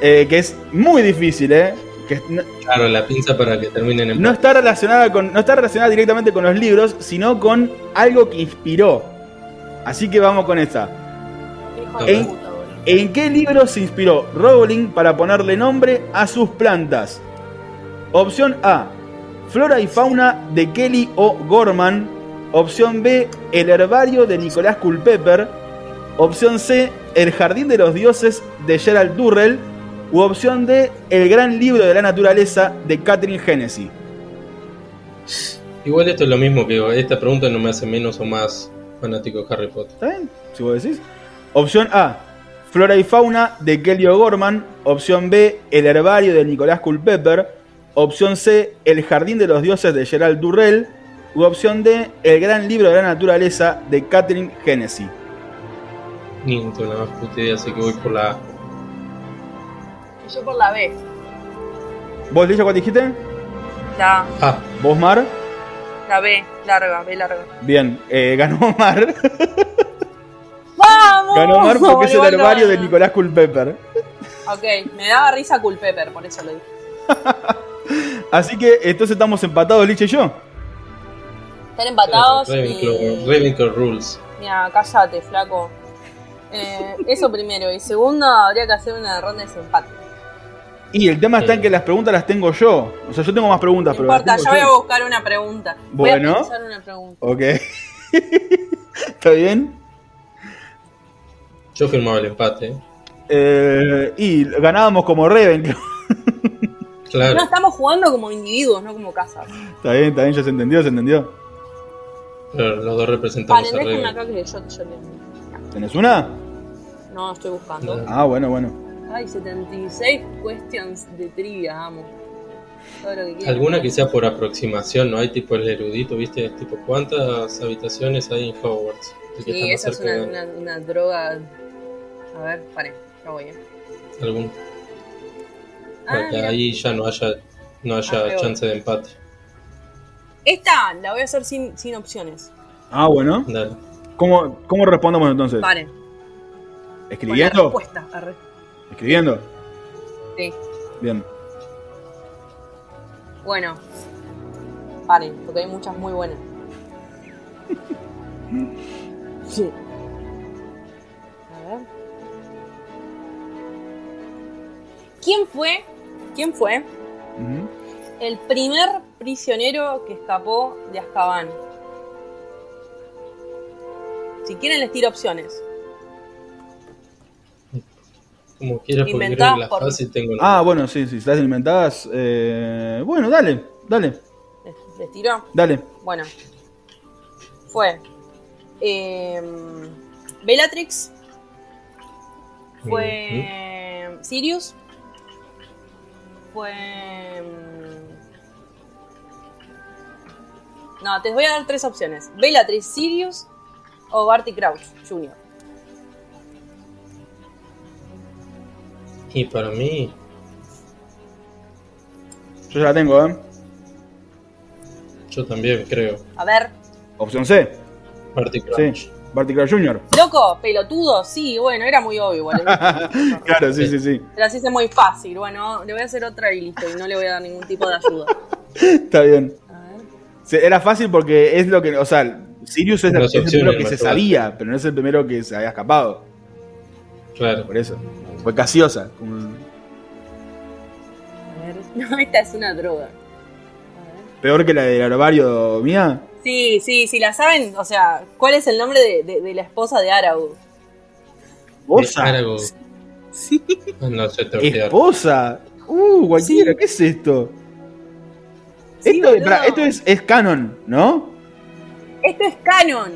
Eh, que es muy difícil, ¿eh? Que no, Claro, la pinza para que terminen en no está relacionada con. No está relacionada directamente con los libros, sino con algo que inspiró. Así que vamos con esta. Hijo de ¿En- puta, boludo. ¿En qué libro se inspiró Rowling para ponerle nombre a sus plantas? Opción A. Flora y fauna de Kelly O. Gorman. Opción B. El herbario de Nicolás Culpeper. Opción C. El jardín de los dioses de Gerald Durrell. U opción D. El gran libro de la naturaleza de Catherine Hennessy. Igual esto es lo mismo que digo, esta pregunta no me hace menos o más fanático de Harry Potter. ¿Está bien? Si vos decís. Opción A. Flora y fauna de Kelly O'Gorman. Opción B. El herbario de Nicolás Culpeper. Opción C. El jardín de los dioses de Gerald Durrell. U opción D. El gran libro de la naturaleza de Catherine Hennessy. Ni más puta idea, así que voy por la A. Yo por la B. ¿Vos, Lilla, cuál dijiste? La, Ah, ¿Vos, Mar? la B, larga, B larga. Bien, eh, ganó Mar. ¡Vamos! ganó Mar porque es el herbario de Nicolás Culpeper. Ok, me daba risa Culpeper, por eso lo dije. Así que entonces estamos empatados, Licha y yo. Están empatados. Ravenclaw Rules. Mira, cállate, flaco. Eh, eso primero. Y segundo, habría que hacer una ronda de desempate. Y el tema está en que las preguntas las tengo yo. O sea, yo tengo más preguntas, No pero. importa, ya voy yo. a buscar una pregunta. Voy Bueno. a pensar una pregunta. Ok. ¿Está bien? Yo firmaba el empate. ¿eh? Y ganábamos como Ravenclaw. Claro. No estamos jugando como individuos, no como casas. Está bien, está bien, ya se entendió, se entendió. Pero los dos representamos Vale, a déjenme Ravenclaw. acá que yo, yo le- ¿Tenés una? No, estoy buscando. No. Ah, bueno, bueno. Ay, 76 questions de trivia, amo. Todo lo que. Alguna que sea por aproximación, ¿no? Hay tipo el erudito, ¿viste? Tipo, ¿cuántas habitaciones hay en Hogwarts? Sí, esa es una, de- una, una droga. A ver, pare, ya voy. eh. algún- Ah, para que ahí ya no haya, no haya Ah, chance de empate. Esta la voy a hacer sin, sin opciones. Ah, bueno. Dale. ¿Cómo, cómo respondemos entonces? Paren. Con la ¿Escribiendo? respuesta. arre. ¿Escribiendo? Sí. Bien. Bueno. Paren, porque hay muchas muy buenas. Sí. A ver. ¿Quién fue? ¿Quién fue el primer prisionero que escapó de Azkaban? Si quieren les tiro opciones. Como quieras, porque creo Inventadas que la por- fácil tengo. Ah, bueno, sí, sí, estás inventadas. Eh, bueno, dale, dale, ¿Les, tiro? dale. Bueno. Fue. Eh, Bellatrix. Fue. Sirius. Fue. mm, No, te voy a dar tres opciones: Bellatrix, Sirius o Barty Crouch Jr. Y para mí, Yo ya la tengo, ¿eh? yo también creo. A ver, Opción C. Barty Crouch. Sí. Barty Crouch Jr. loco, pelotudo, sí, bueno, era muy obvio igual. Claro, sí, sí, sí. Te las hice muy fácil. Bueno, le voy a hacer otra y listo, y no le voy a dar ningún tipo de ayuda. Está bien. A ver. Sí, Era fácil porque es lo que. O sea, Sirius es, Las es el primero que se sabía, pero no es el primero que se había escapado. Claro. Por eso. Fue casiosa. como- A ver. No, esta es una droga. A ver. Peor que la del herbario mía. Sí, sí, sí, la saben. O sea, ¿cuál es el nombre de, de- de la esposa de Araud? ¿Esposa? Aragorn. Sí. No sé, te voy a quedar. ¿Esposa? Uh, cualquiera, Sí. ¿qué es esto? Sí, esto, esto es, es canon, ¿no? Esto es canon.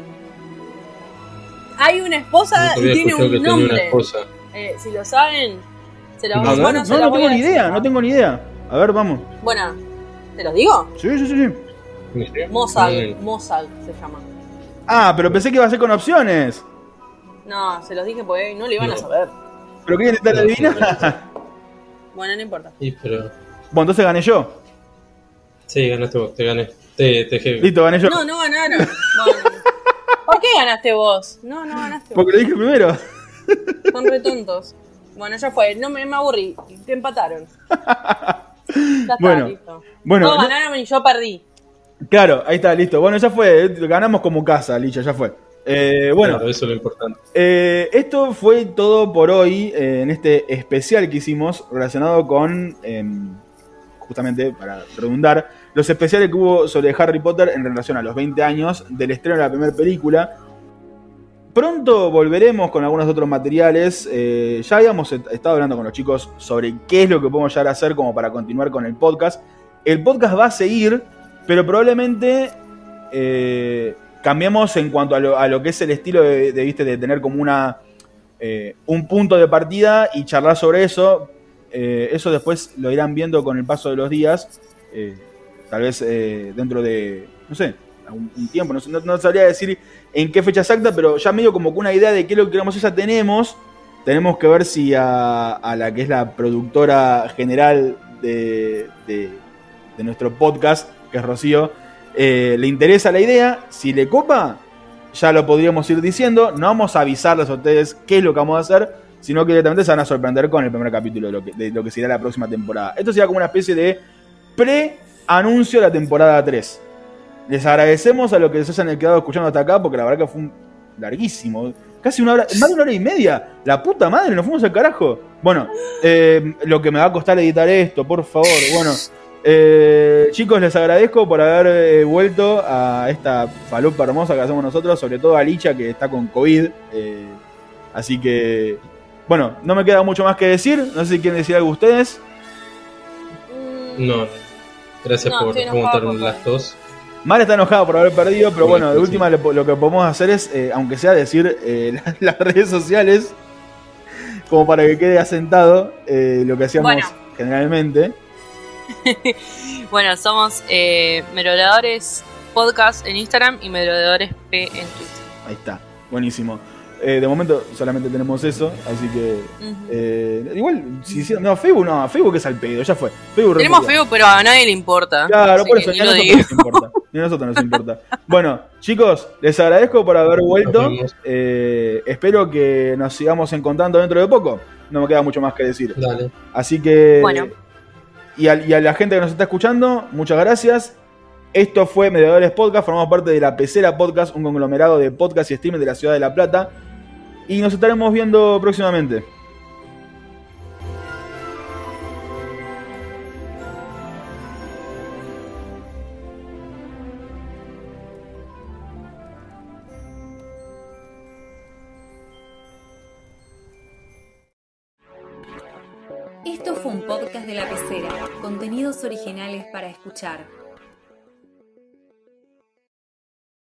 Hay una esposa y tiene un tenía una nombre. esposa. Eh, si lo saben, se lo A ver, bueno, no, no tengo a ni idea, ¿no? tengo ni idea. A ver, vamos. Bueno, ¿te los digo? Sí, sí, sí, sí. Mozart. Mozart se llama. Ah, pero pensé que iba a ser con opciones. No, se los dije porque no lo iban a saber. Pero querían intentar adivinar. Bueno, no importa. Y pero. Bueno, entonces gané yo. Sí, ganaste vos, te gané. Te, te. Listo, gané yo. No, no ganaron. Bueno. ¿Por qué ganaste vos? No, no ganaste vos. Porque lo dije primero. Son re tontos. Bueno, ya fue. No me, me aburrí. Te empataron. Ya está, Bueno, listo. bueno, Todos no- ganaron y yo perdí. Claro, ahí está, listo. Bueno, ya fue. eh, Ganamos como casa, Licha, ya fue. Eh, bueno, Claro, eso es lo importante. eh, esto fue todo por hoy eh, en este especial que hicimos relacionado con, em, justamente para redundar, los especiales que hubo sobre Harry Potter en relación a los 20 años del estreno de la primera película. Pronto volveremos con algunos otros materiales. eh, ya habíamos est- estado hablando con los chicos sobre qué es lo que podemos llegar a hacer como para continuar con el podcast. El podcast va a seguir, pero probablemente eh, cambiemos en cuanto a lo, a lo que es el estilo de, ¿viste? de tener como una eh, un punto de partida y charlar sobre eso. Eh, eso después lo irán viendo con el paso de los días. eh, tal vez dentro de, no sé, un, tiempo. No, no- no sabría decir en qué fecha exacta, pero ya medio como que una idea de qué es lo que queremos ya tenemos. Tenemos que ver si a, a la que es la productora general de, de- nuestro podcast, que es Rocío, eh, le interesa la idea. Si le copa, ya lo podríamos ir diciendo. No vamos a avisarles a ustedes qué es lo que vamos a hacer, sino que directamente se van a sorprender con el primer capítulo de lo que, de lo que será la próxima temporada. Esto sería como una especie de pre-anuncio de la temporada 3. Les agradecemos a los que se hayan quedado escuchando hasta acá, porque la verdad que fue un larguísimo. Casi una hora, más de una hora y media. La puta madre, nos fuimos al carajo. Bueno, eh, lo que me va a costar editar esto, por favor. Bueno, eh, chicos, les agradezco por haber eh, vuelto a esta falopa hermosa que hacemos nosotros, sobre todo a Licha que está con COVID. eh, así que, bueno, no me queda mucho más que decir. No sé si quieren decir algo ustedes. No. Gracias No, por estoy enojado preguntar con las dos. Mal está enojado por haber perdido, pero bueno, de última lo que podemos hacer es, eh, aunque sea decir eh, la- las redes sociales, como para que quede asentado eh, lo que hacíamos Bueno. generalmente. Bueno, somos eh, Merodeadores Podcast en Instagram y Merodeadores P en Twitter. Ahí está, buenísimo. Eh, de momento solamente tenemos eso, así que eh, igual, si hicieron- no, Facebook no, Facebook es al pedo, ya fue. Facebook Tenemos feo, pero a nadie le importa. Claro, por eso, ni ni a lo nosotros digo. nos importa. Ni a nosotros nos importa. Bueno, chicos, les agradezco por haber vuelto. Eh, espero que nos sigamos encontrando dentro de poco. No me queda mucho más que decir. Dale. Así que. Bueno. Y a, y a la gente que nos está escuchando, muchas gracias. Esto fue Mediadores Podcast, formamos parte de la Pecera Podcast, un conglomerado de podcast y streaming de la ciudad de La Plata. Y nos estaremos viendo próximamente. Esto fue un podcast de la pecera, contenidos originales para escuchar.